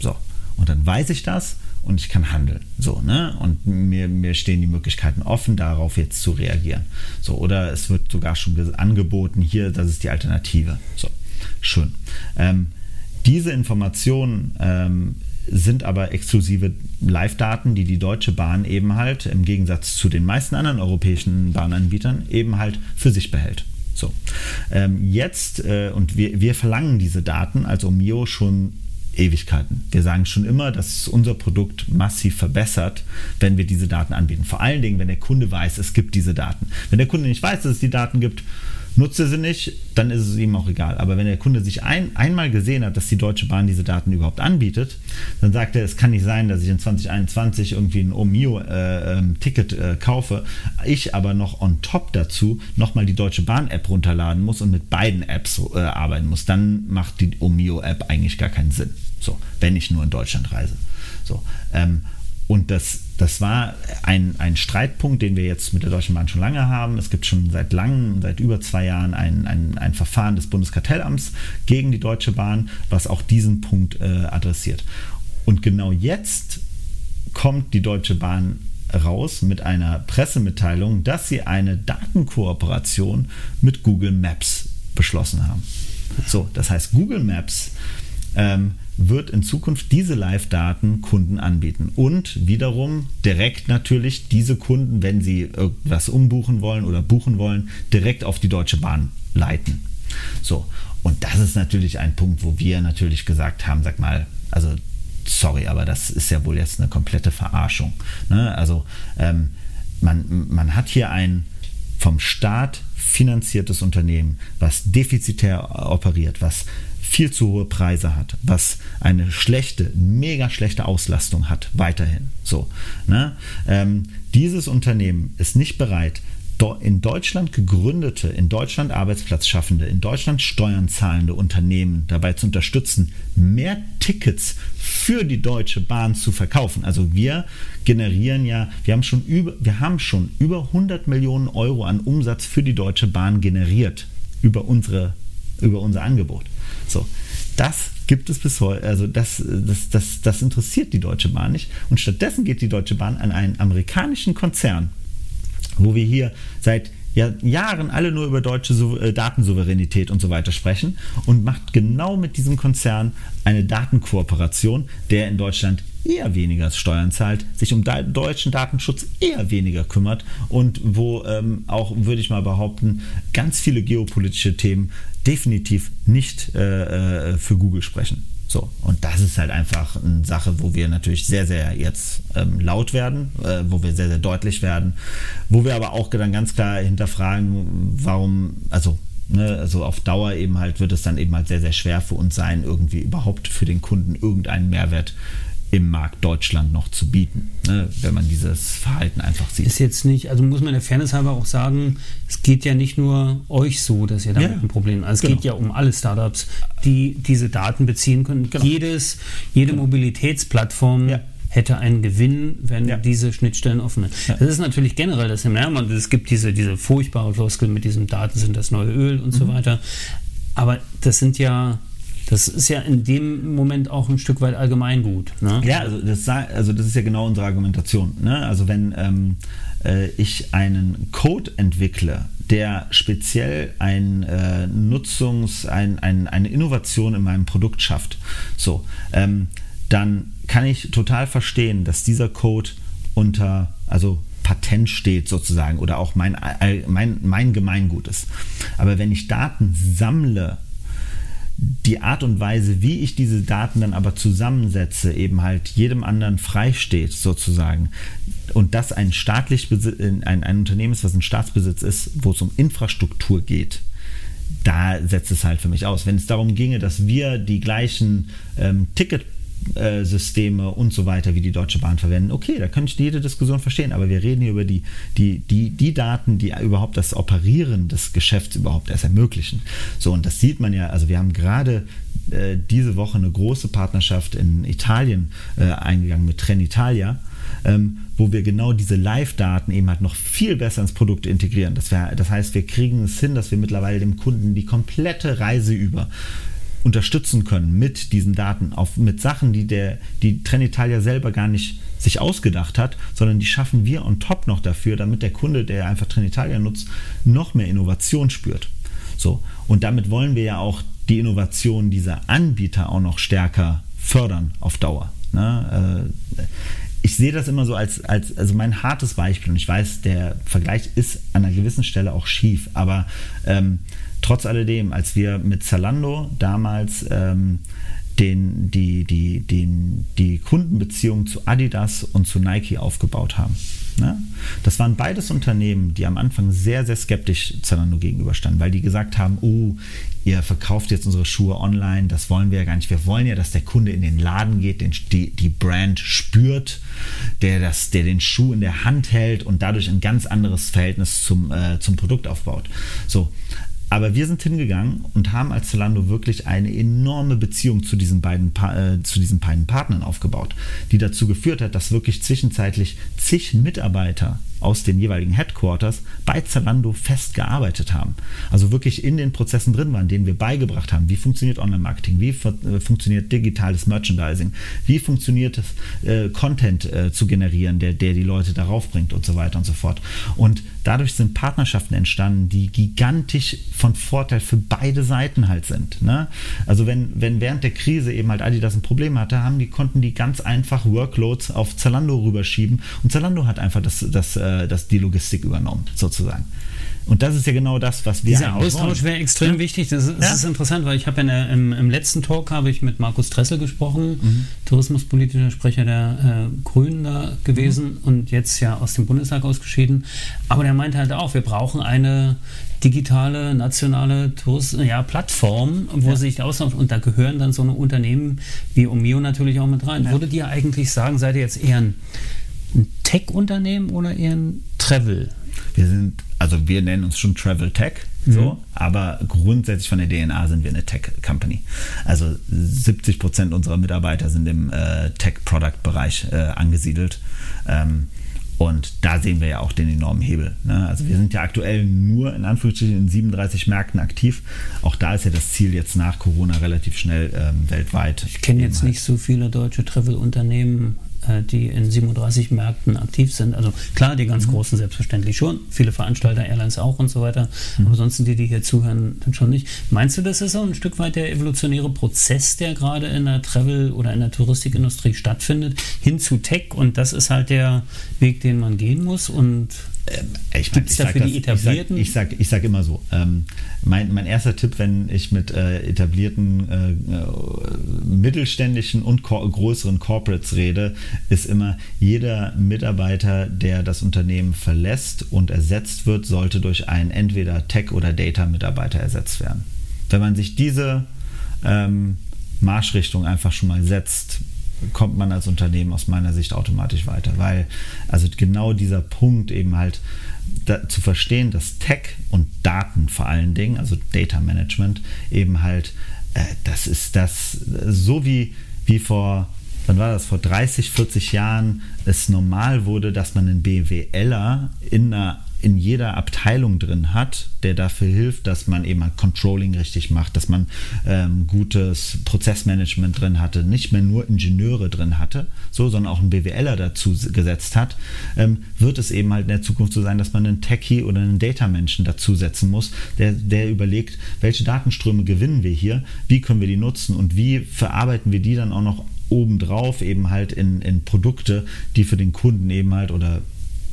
[SPEAKER 4] So, und dann weiß ich das und ich kann handeln. So, ne? Und mir, mir stehen die Möglichkeiten offen, darauf jetzt zu reagieren. So, oder es wird sogar schon angeboten, hier, das ist die Alternative. So, schön. Ähm, diese Informationen ähm, sind aber exklusive Live-Daten, die die Deutsche Bahn eben halt im Gegensatz zu den meisten anderen europäischen Bahnanbietern eben halt für sich behält. So, ähm, jetzt, äh, und wir, wir verlangen diese Daten als Omio schon Ewigkeiten. Wir sagen schon immer, dass unser Produkt massiv verbessert, wenn wir diese Daten anbieten. Vor allen Dingen, wenn der Kunde weiß, es gibt diese Daten. Wenn der Kunde nicht weiß, dass es die Daten gibt, nutze sie nicht, dann ist es ihm auch egal. Aber wenn der Kunde sich ein, einmal gesehen hat, dass die Deutsche Bahn diese Daten überhaupt anbietet, dann sagt er, es kann nicht sein, dass ich in 2021 irgendwie ein Omio-Ticket äh, äh, kaufe, ich aber noch on top dazu nochmal die Deutsche Bahn-App runterladen muss und mit beiden Apps äh, arbeiten muss. Dann macht die Omio-App eigentlich gar keinen Sinn. So, wenn ich nur in Deutschland reise. So, ähm, und das, das war ein, ein Streitpunkt, den wir jetzt mit der Deutschen Bahn schon lange haben. Es gibt schon seit langem, seit über zwei Jahren ein, ein, ein Verfahren des Bundeskartellamts gegen die Deutsche Bahn, was auch diesen Punkt äh, adressiert. Und genau jetzt kommt die Deutsche Bahn raus mit einer Pressemitteilung, dass sie eine Datenkooperation mit Google Maps beschlossen haben. So, das heißt, Google Maps ähm, wird in Zukunft diese Live-Daten Kunden anbieten und wiederum direkt natürlich diese Kunden, wenn sie irgendwas umbuchen wollen oder buchen wollen, direkt auf die Deutsche Bahn leiten. So, und das ist natürlich ein Punkt, wo wir natürlich gesagt haben, sag mal, also sorry, aber das ist ja wohl jetzt eine komplette Verarschung. Ne? Also ähm, man, man hat hier ein vom Staat finanziertes Unternehmen, was defizitär operiert, was viel zu hohe Preise hat, was eine schlechte, mega schlechte Auslastung hat, weiterhin. So, ne? ähm, dieses Unternehmen ist nicht bereit, in Deutschland gegründete, in Deutschland Arbeitsplatz schaffende, in Deutschland Steuern zahlende Unternehmen dabei zu unterstützen, mehr Tickets für die Deutsche Bahn zu verkaufen. Also wir generieren ja, wir haben schon über, wir haben schon über 100 Millionen Euro an Umsatz für die Deutsche Bahn generiert über unsere, über unser Angebot. So, das gibt es bis heute, also das, das, das, das interessiert die Deutsche Bahn nicht. Und stattdessen geht die Deutsche Bahn an einen amerikanischen Konzern, wo wir hier seit ja, Jahren alle nur über deutsche äh, Datensouveränität und so weiter sprechen und macht genau mit diesem Konzern eine Datenkooperation, der in Deutschland eher weniger Steuern zahlt, sich um deutschen Datenschutz eher weniger kümmert und wo ähm, auch, würde ich mal behaupten, ganz viele geopolitische Themen definitiv nicht äh, äh, für Google sprechen. So, und das ist halt einfach eine Sache, wo wir natürlich sehr, sehr jetzt ähm, laut werden, äh, wo wir sehr, sehr deutlich werden, wo wir aber auch dann ganz klar hinterfragen, warum, also Ne, also auf Dauer eben halt wird es dann eben halt sehr, sehr schwer für uns sein, irgendwie überhaupt für den Kunden irgendeinen Mehrwert im Markt Deutschland noch zu bieten, ne, wenn man dieses Verhalten einfach sieht.
[SPEAKER 3] Ist jetzt nicht, also muss man der Fairness halber auch sagen, es geht ja nicht nur euch so, dass ihr damit ja, ein Problem habt. Es genau. geht ja um alle Startups, die diese Daten beziehen können. Genau. Jedes, jede genau. Mobilitätsplattform ja hätte einen Gewinn, wenn ja. diese Schnittstellen offen sind. Ja. Das ist natürlich generell das ja, und es gibt diese, diese furchtbare Floskel mit diesem Daten sind das neue Öl und mhm. so weiter. Aber das sind ja das ist ja in dem Moment auch ein Stück weit allgemeingut. Ne?
[SPEAKER 4] Ja, also das, also das ist ja genau unsere Argumentation. Ne? Also wenn, ähm, äh, ich einen Code entwickle, der speziell ein äh, Nutzungs-, ein, ein, eine Innovation in meinem Produkt schafft, so, ähm, dann kann ich total verstehen, dass dieser Code unter, also Patent steht sozusagen oder auch mein, mein, mein Gemeingut ist. Aber wenn ich Daten sammle, die Art und Weise, wie ich diese Daten dann aber zusammensetze, eben halt jedem anderen freisteht sozusagen. Und das ein staatlich ein, ein Unternehmen ist, was ein Staatsbesitz ist, wo es um Infrastruktur geht, da setzt es halt für mich aus. Wenn es darum ginge, dass wir die gleichen ähm, Ticket äh, Systeme und so weiter, wie die Deutsche Bahn verwenden. Okay, da könnte ich jede Diskussion verstehen, aber wir reden hier über die, die, die, die Daten, die überhaupt das Operieren des Geschäfts überhaupt erst ermöglichen. So, und das sieht man ja, also wir haben gerade äh, diese Woche eine große Partnerschaft in Italien äh, eingegangen mit Trenitalia. Ähm, wo wir genau diese Live-Daten eben halt noch viel besser ins Produkt integrieren. Das, wär, das heißt, wir kriegen es hin, dass wir mittlerweile dem Kunden die komplette Reise über unterstützen können mit diesen Daten, auf, mit Sachen, die der, die Trenitalia selber gar nicht sich ausgedacht hat, sondern die schaffen wir on top noch dafür, damit der Kunde, der einfach Trenitalia nutzt, noch mehr Innovation spürt. So. Und damit wollen wir ja auch die Innovation dieser Anbieter auch noch stärker fördern auf Dauer. Ne? Ich sehe das immer so als, als also mein hartes Beispiel und ich weiß, der Vergleich ist an einer gewissen Stelle auch schief, aber ähm, trotz alledem, als wir mit Zalando damals ähm, den, die, die, den, die Kundenbeziehung zu Adidas und zu Nike aufgebaut haben. Ne? Das waren beides Unternehmen, die am Anfang sehr, sehr skeptisch Zalando gegenüberstanden, weil die gesagt haben, oh, ihr verkauft jetzt unsere Schuhe online, das wollen wir ja gar nicht. Wir wollen ja, dass der Kunde in den Laden geht, den, die, die Brand spürt, der, das, der den Schuh in der Hand hält und dadurch ein ganz anderes Verhältnis zum, äh, zum Produkt aufbaut. So, aber wir sind hingegangen und haben als Zalando wirklich eine enorme Beziehung zu diesen beiden, äh, zu diesen beiden Partnern aufgebaut, die dazu geführt hat, dass wirklich zwischenzeitlich zig Mitarbeiter aus den jeweiligen Headquarters bei Zalando festgearbeitet haben. Also wirklich in den Prozessen drin waren, denen wir beigebracht haben, wie funktioniert Online-Marketing, wie äh, funktioniert digitales Merchandising, wie funktioniert es, äh, Content äh, zu generieren, der, der die Leute darauf bringt und so weiter und so fort. Und dadurch sind Partnerschaften entstanden, die gigantisch von Vorteil für beide Seiten halt sind. Ne? Also wenn, wenn während der Krise eben halt Adidas ein Problem hatte, haben die, konnten die ganz einfach Workloads auf Zalando rüberschieben und Zalando hat einfach das, das äh, äh, das, die Logistik übernommen, sozusagen. Und das ist ja genau das, was wir
[SPEAKER 3] Dieser Austausch wäre extrem ja. wichtig. Das, ist, das ja. ist interessant, weil ich habe ja im, im, letzten Talk habe ich mit Markus Dressel gesprochen, mhm. tourismuspolitischer Sprecher der äh, Grünen da gewesen mhm. und jetzt ja aus dem Bundestag ausgeschieden. Aber der meinte halt auch, wir brauchen eine digitale nationale Tourist ja, Plattform, wo ja. sich austauschen und da gehören dann so eine Unternehmen wie Omio natürlich auch mit rein. Ja. Würdet ihr eigentlich sagen, seid ihr jetzt eher ein ein Tech-Unternehmen oder eher ein Travel?
[SPEAKER 4] Wir sind, also wir nennen uns schon Travel Tech, so, mhm. aber grundsätzlich von der DNA sind wir eine Tech-Company. Also 70 Prozent unserer Mitarbeiter sind im äh, Tech-Product-Bereich äh, angesiedelt. Ähm, und da sehen wir ja auch den enormen Hebel. Ne? Also wir sind ja aktuell nur in Anführungsstrichen in 37 Märkten aktiv. Auch da ist ja das Ziel jetzt nach Corona relativ schnell ähm, weltweit.
[SPEAKER 3] Ich kenne jetzt halt. nicht so viele deutsche Travel-Unternehmen, die in 37 Märkten aktiv sind. Also klar, die ganz mhm. großen selbstverständlich schon, viele Veranstalter, Airlines auch und so weiter. Mhm. Aber ansonsten die, die hier zuhören, dann schon nicht. Meinst du, das ist so ein Stück weit der evolutionäre Prozess, der gerade in der Travel- oder in der Touristikindustrie stattfindet, hin zu Tech und das ist halt der Weg, den man gehen muss und
[SPEAKER 4] äh, ich mein, Gibt es dafür die etablierten? Ich sage ich sag, ich sag immer so, ähm, mein, mein erster Tipp, wenn ich mit äh, etablierten äh, äh mittelständischen und ko größeren Corporates rede, ist immer, jeder Mitarbeiter, der das Unternehmen verlässt und ersetzt wird, sollte durch einen entweder Tech- oder Data-Mitarbeiter ersetzt werden. Wenn man sich diese ähm, Marschrichtung einfach schon mal setzt, kommt man als Unternehmen aus meiner Sicht automatisch weiter. Weil also genau dieser Punkt eben halt da, zu verstehen, dass Tech und Daten vor allen Dingen, also Data Management, eben halt, äh, das ist das, so wie, wie vor, wann war das, vor 30, 40 Jahren es normal wurde, dass man einen BWLer in einer in jeder Abteilung drin hat, der dafür hilft, dass man eben Controlling richtig macht, dass man ähm, gutes Prozessmanagement drin hatte, nicht mehr nur Ingenieure drin hatte, so, sondern auch einen BWLer dazu gesetzt hat, ähm, wird es eben halt in der Zukunft so sein, dass man einen Techie oder einen Data-Menschen dazusetzen muss, der, der überlegt, welche Datenströme gewinnen wir hier, wie können wir die nutzen und wie verarbeiten wir die dann auch noch obendrauf eben halt in, in Produkte, die für den Kunden eben halt oder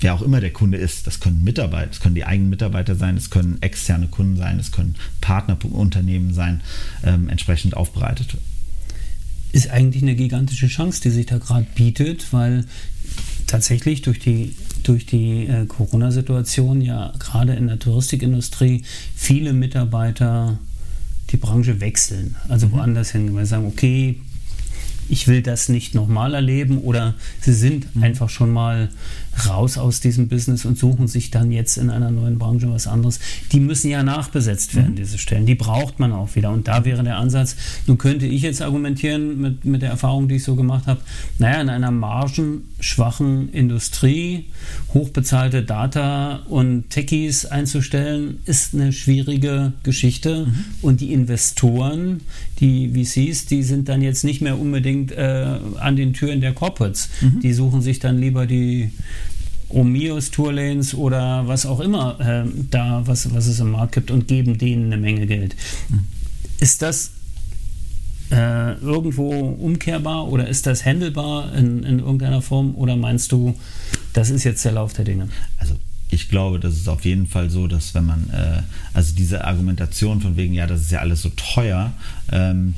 [SPEAKER 4] wer auch immer der Kunde ist. Das können Mitarbeiter, das können die eigenen Mitarbeiter sein, es können externe Kunden sein, es können Partnerunternehmen sein, ähm, entsprechend aufbereitet.
[SPEAKER 3] Ist eigentlich eine gigantische Chance, die sich da gerade bietet, weil tatsächlich durch die, durch die äh, Corona-Situation ja gerade in der Touristikindustrie viele Mitarbeiter die Branche wechseln, also mhm. woanders hin, weil sie sagen, okay, ich will das nicht nochmal erleben oder sie sind mhm. einfach schon mal raus aus diesem Business und suchen sich dann jetzt in einer neuen Branche was anderes. Die müssen ja nachbesetzt werden, mhm. diese Stellen. Die braucht man auch wieder. Und da wäre der Ansatz, nun könnte ich jetzt argumentieren mit, mit der Erfahrung, die ich so gemacht habe, naja, in einer margenschwachen Industrie hochbezahlte Data und Techies einzustellen, ist eine schwierige Geschichte. Mhm. Und die Investoren, die VCs, die sind dann jetzt nicht mehr unbedingt äh, an den Türen der Corporates. Mhm. Die suchen sich dann lieber die Omios Tourlanes oder was auch immer äh, da, was, was es im Markt gibt und geben denen eine Menge Geld. Mhm. Ist das äh, irgendwo umkehrbar oder ist das handelbar in, in irgendeiner Form oder meinst du, das ist jetzt der Lauf der Dinge?
[SPEAKER 4] Also ich glaube, das ist auf jeden Fall so, dass wenn man, äh, also diese Argumentation von wegen, ja, das ist ja alles so teuer, ähm,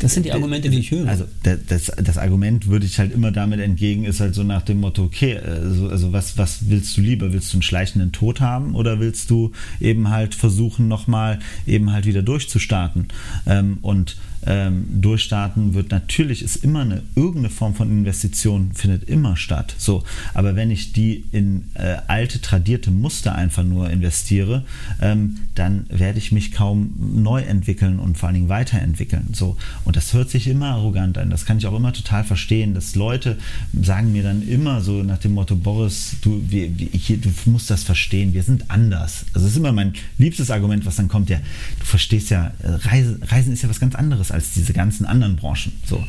[SPEAKER 3] das sind die Argumente, die ich höre.
[SPEAKER 4] Also das, das Argument würde ich halt immer damit entgegen, ist halt so nach dem Motto, okay, also, also was, was willst du lieber? Willst du einen schleichenden Tod haben oder willst du eben halt versuchen, nochmal eben halt wieder durchzustarten? Ähm, und ähm, durchstarten wird, natürlich ist immer eine irgendeine Form von Investition findet immer statt. So, aber wenn ich die in äh, alte tradierte Muster einfach nur investiere, ähm, dann werde ich mich kaum neu entwickeln und vor allen Dingen weiterentwickeln. So und das hört sich immer arrogant an. Das kann ich auch immer total verstehen, dass Leute sagen mir dann immer so nach dem Motto Boris, du, wir, hier, du musst das verstehen. Wir sind anders. Also das ist immer mein liebstes Argument, was dann kommt. Ja, du verstehst ja, äh, Reise, Reisen ist ja was ganz anderes als diese ganzen anderen Branchen. So,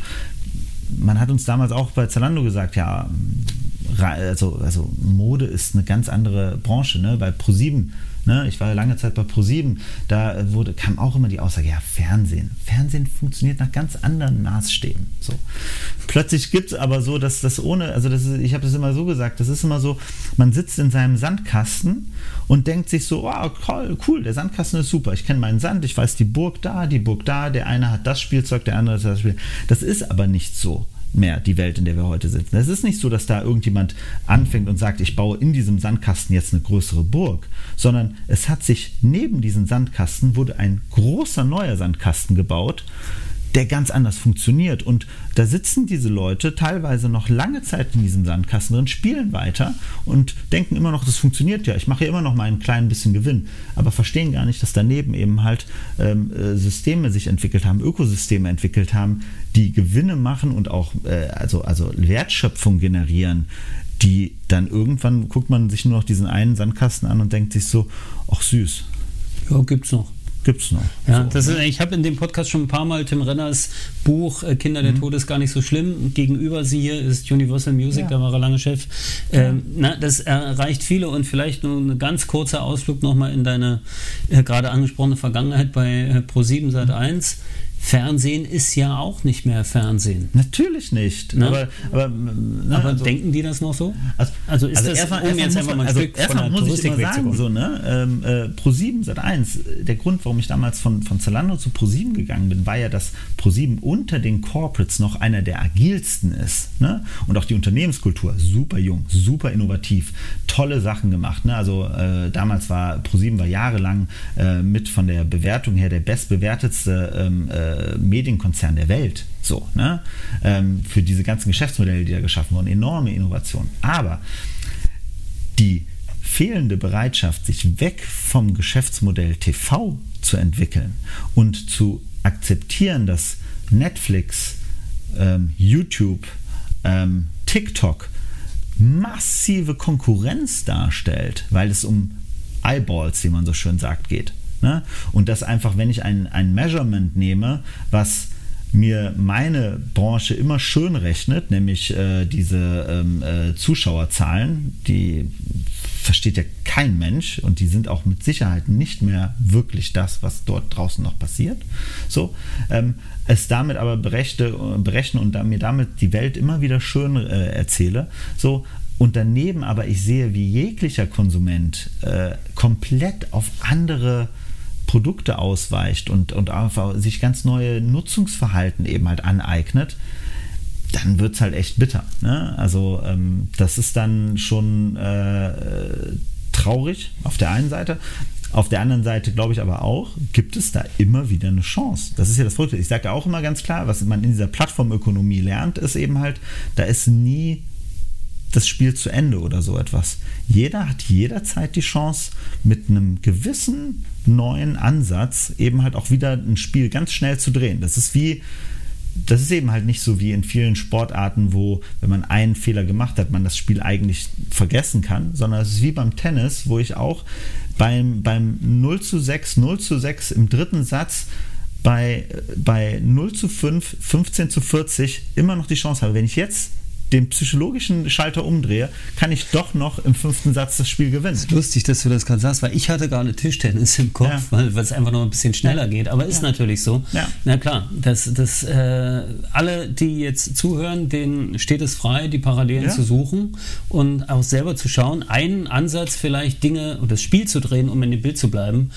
[SPEAKER 4] man hat uns damals auch bei Zalando gesagt, ja, also, also Mode ist eine ganz andere Branche. Ne? Bei ProSieben Ne? Ich war lange Zeit bei ProSieben, da wurde, kam auch immer die Aussage, ja, Fernsehen. Fernsehen funktioniert nach ganz anderen Maßstäben. So. Plötzlich gibt es aber so, dass das ohne, also das ist, ich habe das immer so gesagt, das ist immer so, man sitzt in seinem Sandkasten und denkt sich so, oh, cool, cool der Sandkasten ist super, ich kenne meinen Sand, ich weiß die Burg da, die Burg da, der eine hat das Spielzeug, der andere hat das Spiel. Das ist aber nicht so mehr die Welt, in der wir heute sitzen. Es ist nicht so, dass da irgendjemand anfängt und sagt, ich baue in diesem Sandkasten jetzt eine größere Burg, sondern es hat sich neben diesem Sandkasten wurde ein großer neuer Sandkasten gebaut, der ganz anders funktioniert. Und da sitzen diese Leute teilweise noch lange Zeit in diesem Sandkasten drin, spielen weiter und denken immer noch, das funktioniert ja. Ich mache ja immer noch mal ein klein bisschen Gewinn, aber verstehen gar nicht, dass daneben eben halt ähm, äh, Systeme sich entwickelt haben, Ökosysteme entwickelt haben, die Gewinne machen und auch äh, also, also Wertschöpfung generieren, die dann irgendwann guckt man sich nur noch diesen einen Sandkasten an und denkt sich so, ach süß.
[SPEAKER 3] Ja, gibt's noch
[SPEAKER 4] gibt es noch.
[SPEAKER 3] Ja, so, das ist, ich habe in dem Podcast schon ein paar Mal Tim Renners Buch äh, Kinder der mhm. Tod ist gar nicht so schlimm. Gegenüber sie hier ist Universal Music, ja. da war er lange Chef. Ähm, na, das erreicht viele und vielleicht nur ein ganz kurzer Ausflug nochmal in deine äh, gerade angesprochene Vergangenheit bei äh, Pro7 Sat 1. Mhm Fernsehen ist ja auch nicht mehr Fernsehen.
[SPEAKER 4] Natürlich nicht.
[SPEAKER 3] Ne? Aber, aber, ne, aber also, denken die das noch so?
[SPEAKER 4] Also, also ist also das erstmal, um jetzt einfach mal ein also Stück erstmal muss ich immer sagen, so, ne, ähm, äh, Pro7 seit 1, der Grund, warum ich damals von, von Zalando zu Pro7 gegangen bin, war ja, dass Pro7 unter den Corporates noch einer der agilsten ist. Ne? Und auch die Unternehmenskultur, super jung, super innovativ, tolle Sachen gemacht. Ne? Also äh, damals war Pro7 war jahrelang äh, mit von der Bewertung her der bestbewertetste ähm, äh, Medienkonzern der Welt. So, ne? Ähm, für diese ganzen Geschäftsmodelle, die da geschaffen wurden, enorme Innovation. Aber die fehlende Bereitschaft, sich weg vom Geschäftsmodell TV zu entwickeln und zu akzeptieren, dass Netflix, ähm, YouTube, ähm, TikTok massive Konkurrenz darstellt, weil es um Eyeballs, wie man so schön sagt, geht. Ne? Und das einfach, wenn ich ein, ein Measurement nehme, was mir meine Branche immer schön rechnet, nämlich äh, diese ähm, äh, Zuschauerzahlen, die versteht ja kein Mensch und die sind auch mit Sicherheit nicht mehr wirklich das, was dort draußen noch passiert. So, ähm, es damit aber berechte, berechne und mir damit die Welt immer wieder schön äh, erzähle. So, und daneben aber ich sehe, wie jeglicher Konsument äh, komplett auf andere Produkte ausweicht und, und sich ganz neue Nutzungsverhalten eben halt aneignet, dann wird es halt echt bitter. Ne? Also ähm, das ist dann schon äh, traurig auf der einen Seite. Auf der anderen Seite glaube ich aber auch, gibt es da immer wieder eine Chance. Das ist ja das Verrückte. Ich sage ja auch immer ganz klar, was man in dieser Plattformökonomie lernt, ist eben halt, da ist nie das Spiel zu Ende oder so etwas. Jeder hat jederzeit die Chance, mit einem gewissen neuen Ansatz eben halt auch wieder ein Spiel ganz schnell zu drehen. Das ist wie, das ist eben halt nicht so wie in vielen Sportarten, wo, wenn man einen Fehler gemacht hat, man das Spiel eigentlich vergessen kann, sondern es ist wie beim Tennis, wo ich auch beim, beim 0 zu 6, 0 zu 6 im dritten Satz bei, bei 0 zu 5, 15 zu 40 immer noch die Chance habe. Wenn ich jetzt den psychologischen Schalter umdrehe, kann ich doch noch im fünften Satz das Spiel gewinnen. Es
[SPEAKER 3] ist lustig, dass du das gerade sagst, weil ich hatte gerade Tischtennis im Kopf, ja. weil, es einfach noch ein bisschen schneller ja. geht. Aber ist ja. natürlich so. Na klar, dass das, äh, alle, die jetzt zuhören, denen steht es frei, die Parallelen zu suchen und auch selber zu schauen, einen Ansatz vielleicht Dinge oder das Spiel zu drehen, um in dem Bild zu bleiben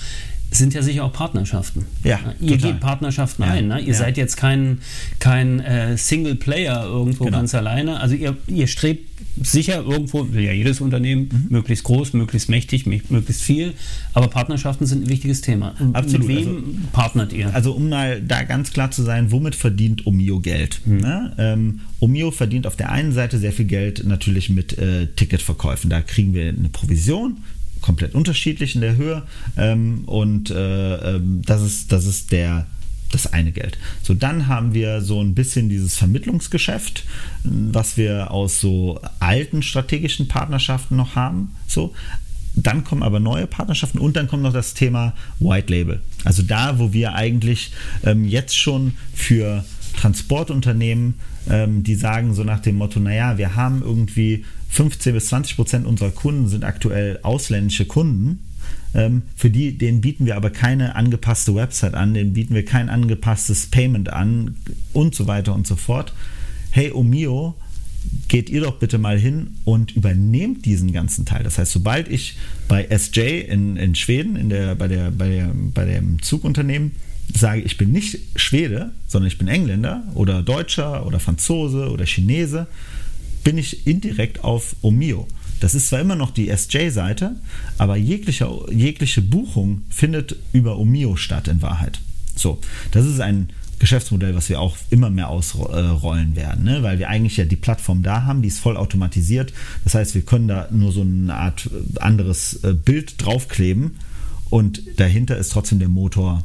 [SPEAKER 3] sind ja sicher auch Partnerschaften.
[SPEAKER 4] Ja,
[SPEAKER 3] ihr total. geht Partnerschaften ja, ein. Ne? Ihr ja. seid jetzt kein, kein äh, Single-Player irgendwo genau. ganz alleine. Also ihr, ihr strebt sicher irgendwo, will ja jedes Unternehmen, mhm. möglichst groß, möglichst mächtig, möglichst viel. Aber Partnerschaften sind ein wichtiges Thema.
[SPEAKER 4] Absolut.
[SPEAKER 3] Mit wem also, partnert ihr?
[SPEAKER 4] Also um mal da ganz klar zu sein, womit verdient Omio Geld? Mhm. Ne? Ähm, Omio verdient auf der einen Seite sehr viel Geld natürlich mit äh, Ticketverkäufen. Da kriegen wir eine Provision komplett unterschiedlich in der Höhe. Ähm, und äh, ähm, das, ist, das ist der, das eine Geld. So, dann haben wir so ein bisschen dieses Vermittlungsgeschäft, was wir aus so alten strategischen Partnerschaften noch haben. So, dann kommen aber neue Partnerschaften und dann kommt noch das Thema White Label. Also da, wo wir eigentlich ähm, jetzt schon für Transportunternehmen, ähm, die sagen so nach dem Motto, naja, wir haben irgendwie 15 bis 20 Prozent unserer Kunden sind aktuell ausländische Kunden. Ähm, für die, denen bieten wir aber keine angepasste Website an, denen bieten wir kein angepasstes Payment an und so weiter und so fort. Hey, Omio, geht ihr doch bitte mal hin und übernehmt diesen ganzen Teil. Das heißt, sobald ich bei SJ in, in Schweden, in der, bei, der, bei, der, bei dem Zugunternehmen, sage, ich bin nicht Schwede, sondern ich bin Engländer oder Deutscher oder Franzose oder Chinese, bin ich indirekt auf Omio. Das ist zwar immer noch die SJ-Seite, aber jegliche, jegliche Buchung findet über Omio statt in Wahrheit. So, das ist ein Geschäftsmodell, was wir auch immer mehr ausrollen werden, ne? weil wir eigentlich ja die Plattform da haben, die ist voll automatisiert. Das heißt, wir können da nur so eine Art anderes äh, Bild draufkleben und dahinter ist trotzdem der Motor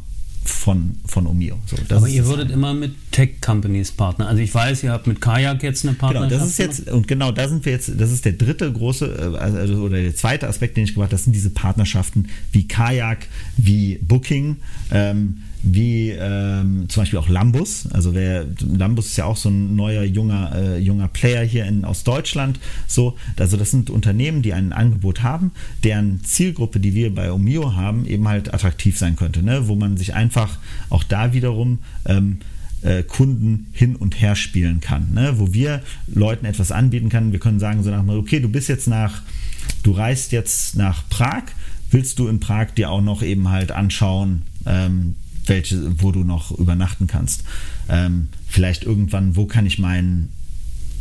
[SPEAKER 4] von, von Omio.
[SPEAKER 3] So, Aber ihr würdet immer mit Tech-Companies partnern. Also ich weiß, ihr habt mit Kajak jetzt eine Partnerschaft.
[SPEAKER 4] Genau, das ist jetzt, und genau da sind wir jetzt, das ist der dritte große, äh, also, oder der zweite Aspekt, den ich gemacht habe, das sind diese Partnerschaften wie Kajak, wie Booking. Ähm, wie ähm, zum Beispiel auch Lambus. Also wer, Lambus ist ja auch so ein neuer junger, äh, junger Player hier in, aus Deutschland. So, also das sind Unternehmen, die ein Angebot haben, deren Zielgruppe, die wir bei Omio haben, eben halt attraktiv sein könnte, ne? wo man sich einfach auch da wiederum ähm, äh, Kunden hin und her spielen kann, ne? wo wir Leuten etwas anbieten können. Wir können sagen so nach, okay, du bist jetzt nach, du reist jetzt nach Prag, willst du in Prag dir auch noch eben halt anschauen, ähm, welche, wo du noch übernachten kannst. Ähm, vielleicht irgendwann, wo kann ich meinen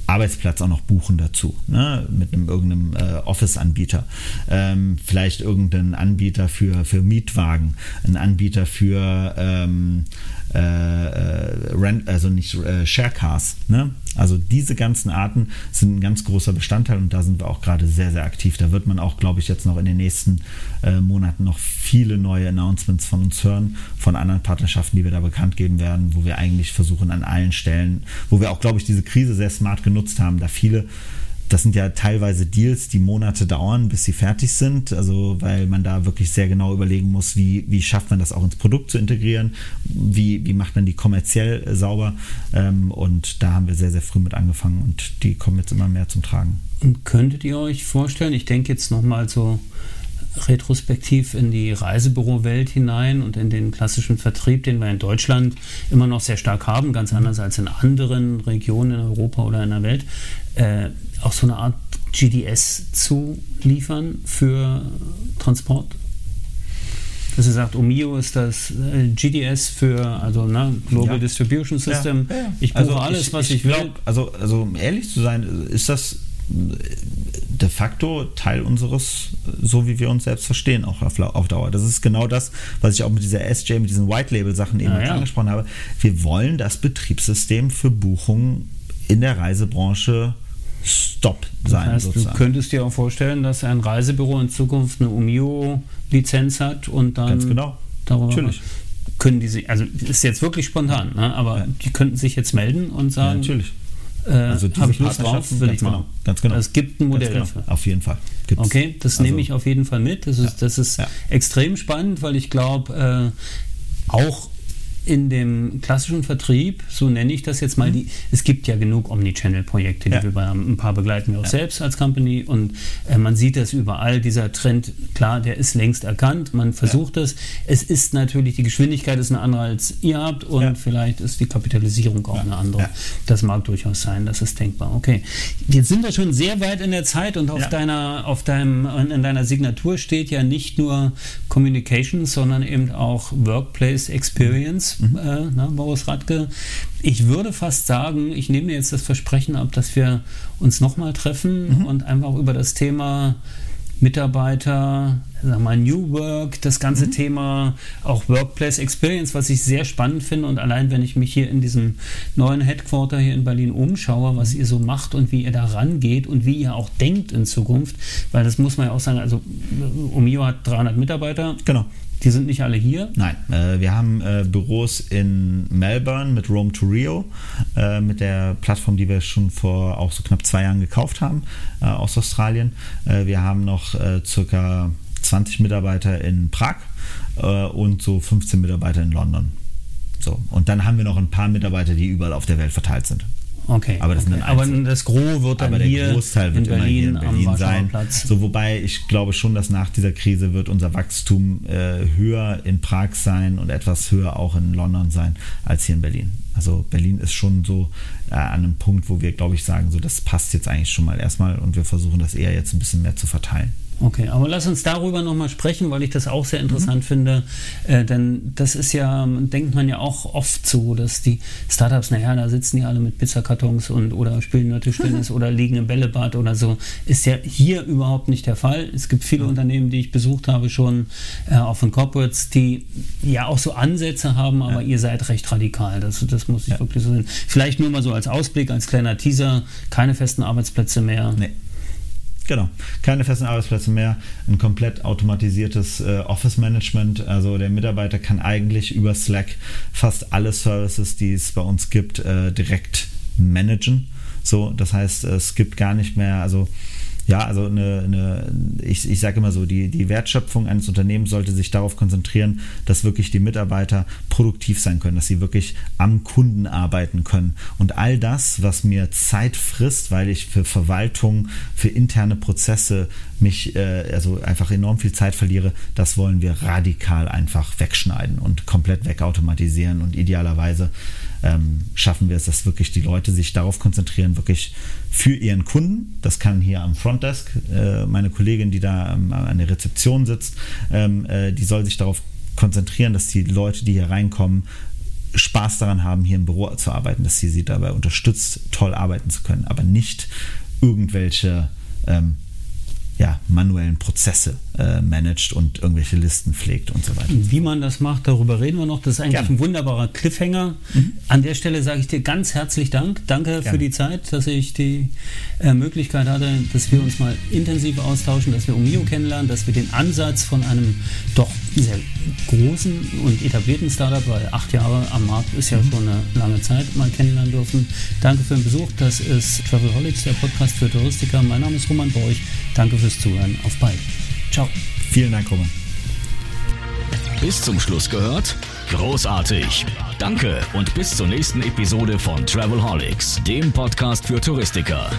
[SPEAKER 4] Arbeitsplatz auch noch buchen dazu, ne? mit einem irgendeinem äh, Office-Anbieter. Ähm, vielleicht irgendeinen Anbieter für, für Mietwagen, einen Anbieter für ähm, äh, äh, Rent, also nicht äh, Sharecars. Ne? Also diese ganzen Arten sind ein ganz großer Bestandteil und da sind wir auch gerade sehr, sehr aktiv. Da wird man auch, glaube ich, jetzt noch in den nächsten äh, Monaten noch viele neue Announcements von uns hören, von anderen Partnerschaften, die wir da bekannt geben werden, wo wir eigentlich versuchen an allen Stellen, wo wir auch, glaube ich, diese Krise sehr smart genutzt haben, da viele das sind ja teilweise Deals, die Monate dauern, bis sie fertig sind. Also weil man da wirklich sehr genau überlegen muss, wie, wie schafft man das auch ins Produkt zu integrieren, wie, wie macht man die kommerziell äh, sauber. Ähm, und da haben wir sehr, sehr früh mit angefangen und die kommen jetzt immer mehr zum Tragen.
[SPEAKER 3] Und könntet ihr euch vorstellen, ich denke jetzt nochmal so retrospektiv in die Reisebürowelt hinein und in den klassischen Vertrieb, den wir in Deutschland immer noch sehr stark haben, ganz anders als in anderen Regionen in Europa oder in der Welt, äh, auch so eine Art GDS zu liefern für Transport? dass ihr sagt, Omio ist das äh, GDS für, also ne, Global ja. Distribution System. Ja, ja, ich buche also alles, ich, was ich, ich will. Glaub,
[SPEAKER 4] also, also um ehrlich zu sein, ist das de facto Teil unseres, so wie wir uns selbst verstehen, auch auf, auf Dauer. Das ist genau das, was ich auch mit dieser SJ, mit diesen White Label Sachen eben ja. angesprochen habe. Wir wollen das Betriebssystem für Buchungen in der Reisebranche Stop sein. Das heißt,
[SPEAKER 3] sozusagen. du könntest dir auch vorstellen, dass ein Reisebüro in Zukunft eine Umio-Lizenz hat und dann
[SPEAKER 4] Ganz genau.
[SPEAKER 3] darüber Natürlich. können die sich, also ist jetzt wirklich spontan, ne? aber ja. die könnten sich jetzt melden und sagen,
[SPEAKER 4] ja, natürlich.
[SPEAKER 3] Äh, also habe ich Lust drauf, will ich
[SPEAKER 4] genau,
[SPEAKER 3] machen.
[SPEAKER 4] Ganz genau.
[SPEAKER 3] Es gibt ein Modell
[SPEAKER 4] genau.
[SPEAKER 3] dafür.
[SPEAKER 4] Auf jeden Fall.
[SPEAKER 3] Gibt's. Okay, das also, nehme ich auf jeden Fall mit. Das ist, ja. das ist ja. extrem spannend, weil ich glaube, äh, auch in dem klassischen Vertrieb, so nenne ich das jetzt mal, mhm. die, es gibt ja genug Omnichannel-Projekte, die ja. wir bei ein paar begleiten wir auch ja. selbst als Company und äh, man sieht das überall, dieser Trend, klar, der ist längst erkannt, man versucht ja. das. Es ist natürlich, die Geschwindigkeit ist eine andere als ihr habt und ja. vielleicht ist die Kapitalisierung auch eine andere. Das mag durchaus sein, das ist denkbar. Okay, jetzt sind wir schon sehr weit in der Zeit und auf deiner, auf deinem, in deiner Signatur steht ja nicht nur Communication, sondern eben auch Workplace Experience mhm. äh, na, Boris Radke. Ich würde fast sagen, ich nehme jetzt das Versprechen ab, dass wir uns nochmal treffen mhm. und einfach über das Thema Mitarbeiter, sag mal New Work, das ganze mhm. Thema auch Workplace Experience, was ich sehr spannend finde und allein wenn ich mich hier in diesem neuen Headquarter hier in Berlin umschaue, was ihr so macht und wie ihr da rangeht und wie ihr auch denkt in Zukunft, weil das muss man ja auch sagen, also Omio hat 300 Mitarbeiter.
[SPEAKER 4] Genau.
[SPEAKER 3] Die sind nicht alle hier?
[SPEAKER 4] Nein, äh, wir haben äh, Büros in Melbourne mit Rome to Rio, äh, mit der Plattform, die wir schon vor auch so knapp zwei Jahren gekauft haben äh, aus Australien. Äh, wir haben noch äh, circa 20 Mitarbeiter in Prag und so 15 Mitarbeiter in London. So. Und dann haben wir noch ein paar Mitarbeiter, die überall auf der Welt verteilt sind.
[SPEAKER 3] Okay.
[SPEAKER 4] Aber das,
[SPEAKER 3] okay.
[SPEAKER 4] aber
[SPEAKER 3] das Gros wird dann
[SPEAKER 4] aber
[SPEAKER 3] hier
[SPEAKER 4] der Großteil wird
[SPEAKER 3] in Berlin, hier
[SPEAKER 4] in Berlin sein. So, wobei ich glaube schon, dass nach dieser Krise wird unser Wachstum äh, höher in Prag sein und etwas höher auch in London sein als hier in Berlin. Also Berlin ist schon so äh, an einem Punkt, wo wir, glaube ich, sagen, so das passt jetzt eigentlich schon mal erstmal und wir versuchen das eher jetzt ein bisschen mehr zu verteilen.
[SPEAKER 3] Okay, aber lass uns darüber nochmal sprechen, weil ich das auch sehr interessant mhm. finde. Äh, denn das ist ja, denkt man ja auch oft so, dass die Startups, naja, da sitzen die alle mit Pizzakartons und oder spielen nur Tischtennis oder liegen im Bällebad oder so. Ist ja hier überhaupt nicht der Fall. Es gibt viele mhm. Unternehmen, die ich besucht habe, schon äh, auch von Corporates, die ja auch so Ansätze haben, aber ja. ihr seid recht radikal. Das, das muss ich ja. wirklich so sehen. Vielleicht nur mal so als Ausblick, als kleiner Teaser, keine festen Arbeitsplätze mehr.
[SPEAKER 4] Nee. Genau, keine festen Arbeitsplätze mehr, ein komplett automatisiertes äh, Office-Management. Also der Mitarbeiter kann eigentlich über Slack fast alle Services, die es bei uns gibt, äh, direkt managen. So, das heißt, es gibt gar nicht mehr, also ja, also eine, eine ich, ich sage immer so, die, die Wertschöpfung eines Unternehmens sollte sich darauf konzentrieren, dass wirklich die Mitarbeiter produktiv sein können, dass sie wirklich am Kunden arbeiten können. Und all das, was mir Zeit frisst, weil ich für Verwaltung, für interne Prozesse mich äh, also einfach enorm viel Zeit verliere, das wollen wir radikal einfach wegschneiden und komplett wegautomatisieren und idealerweise ähm, schaffen wir es, dass wirklich die Leute sich darauf konzentrieren, wirklich für ihren Kunden. Das kann hier am Frontdesk äh, meine Kollegin, die da ähm, an der Rezeption sitzt, ähm, äh, die soll sich darauf konzentrieren, dass die Leute, die hier reinkommen, Spaß daran haben, hier im Büro zu arbeiten, dass sie sie dabei unterstützt, toll arbeiten zu können, aber nicht irgendwelche ähm, ja, manuellen Prozesse äh, managt und irgendwelche Listen pflegt und so weiter.
[SPEAKER 3] Wie man das macht, darüber reden wir noch. Das ist eigentlich Gerne. ein wunderbarer Cliffhanger. Mhm. An der Stelle sage ich dir ganz herzlich Dank. Danke Gerne. für die Zeit, dass ich die äh, Möglichkeit hatte, dass wir uns mal intensiv austauschen, dass wir Umio kennenlernen, dass wir den Ansatz von einem doch sehr großen und etablierten Startup, weil acht Jahre am Markt ist ja mhm. schon eine lange Zeit, mal kennenlernen dürfen. Danke für den Besuch. Das ist Travelholics, der Podcast für Touristiker. Mein Name ist Roman Borch. Danke fürs Zuhören. Auf bald. Ciao.
[SPEAKER 4] Vielen Dank, Roman.
[SPEAKER 2] Bis zum Schluss gehört? Großartig. Danke und bis zur nächsten Episode von Travelholics, dem Podcast für Touristiker.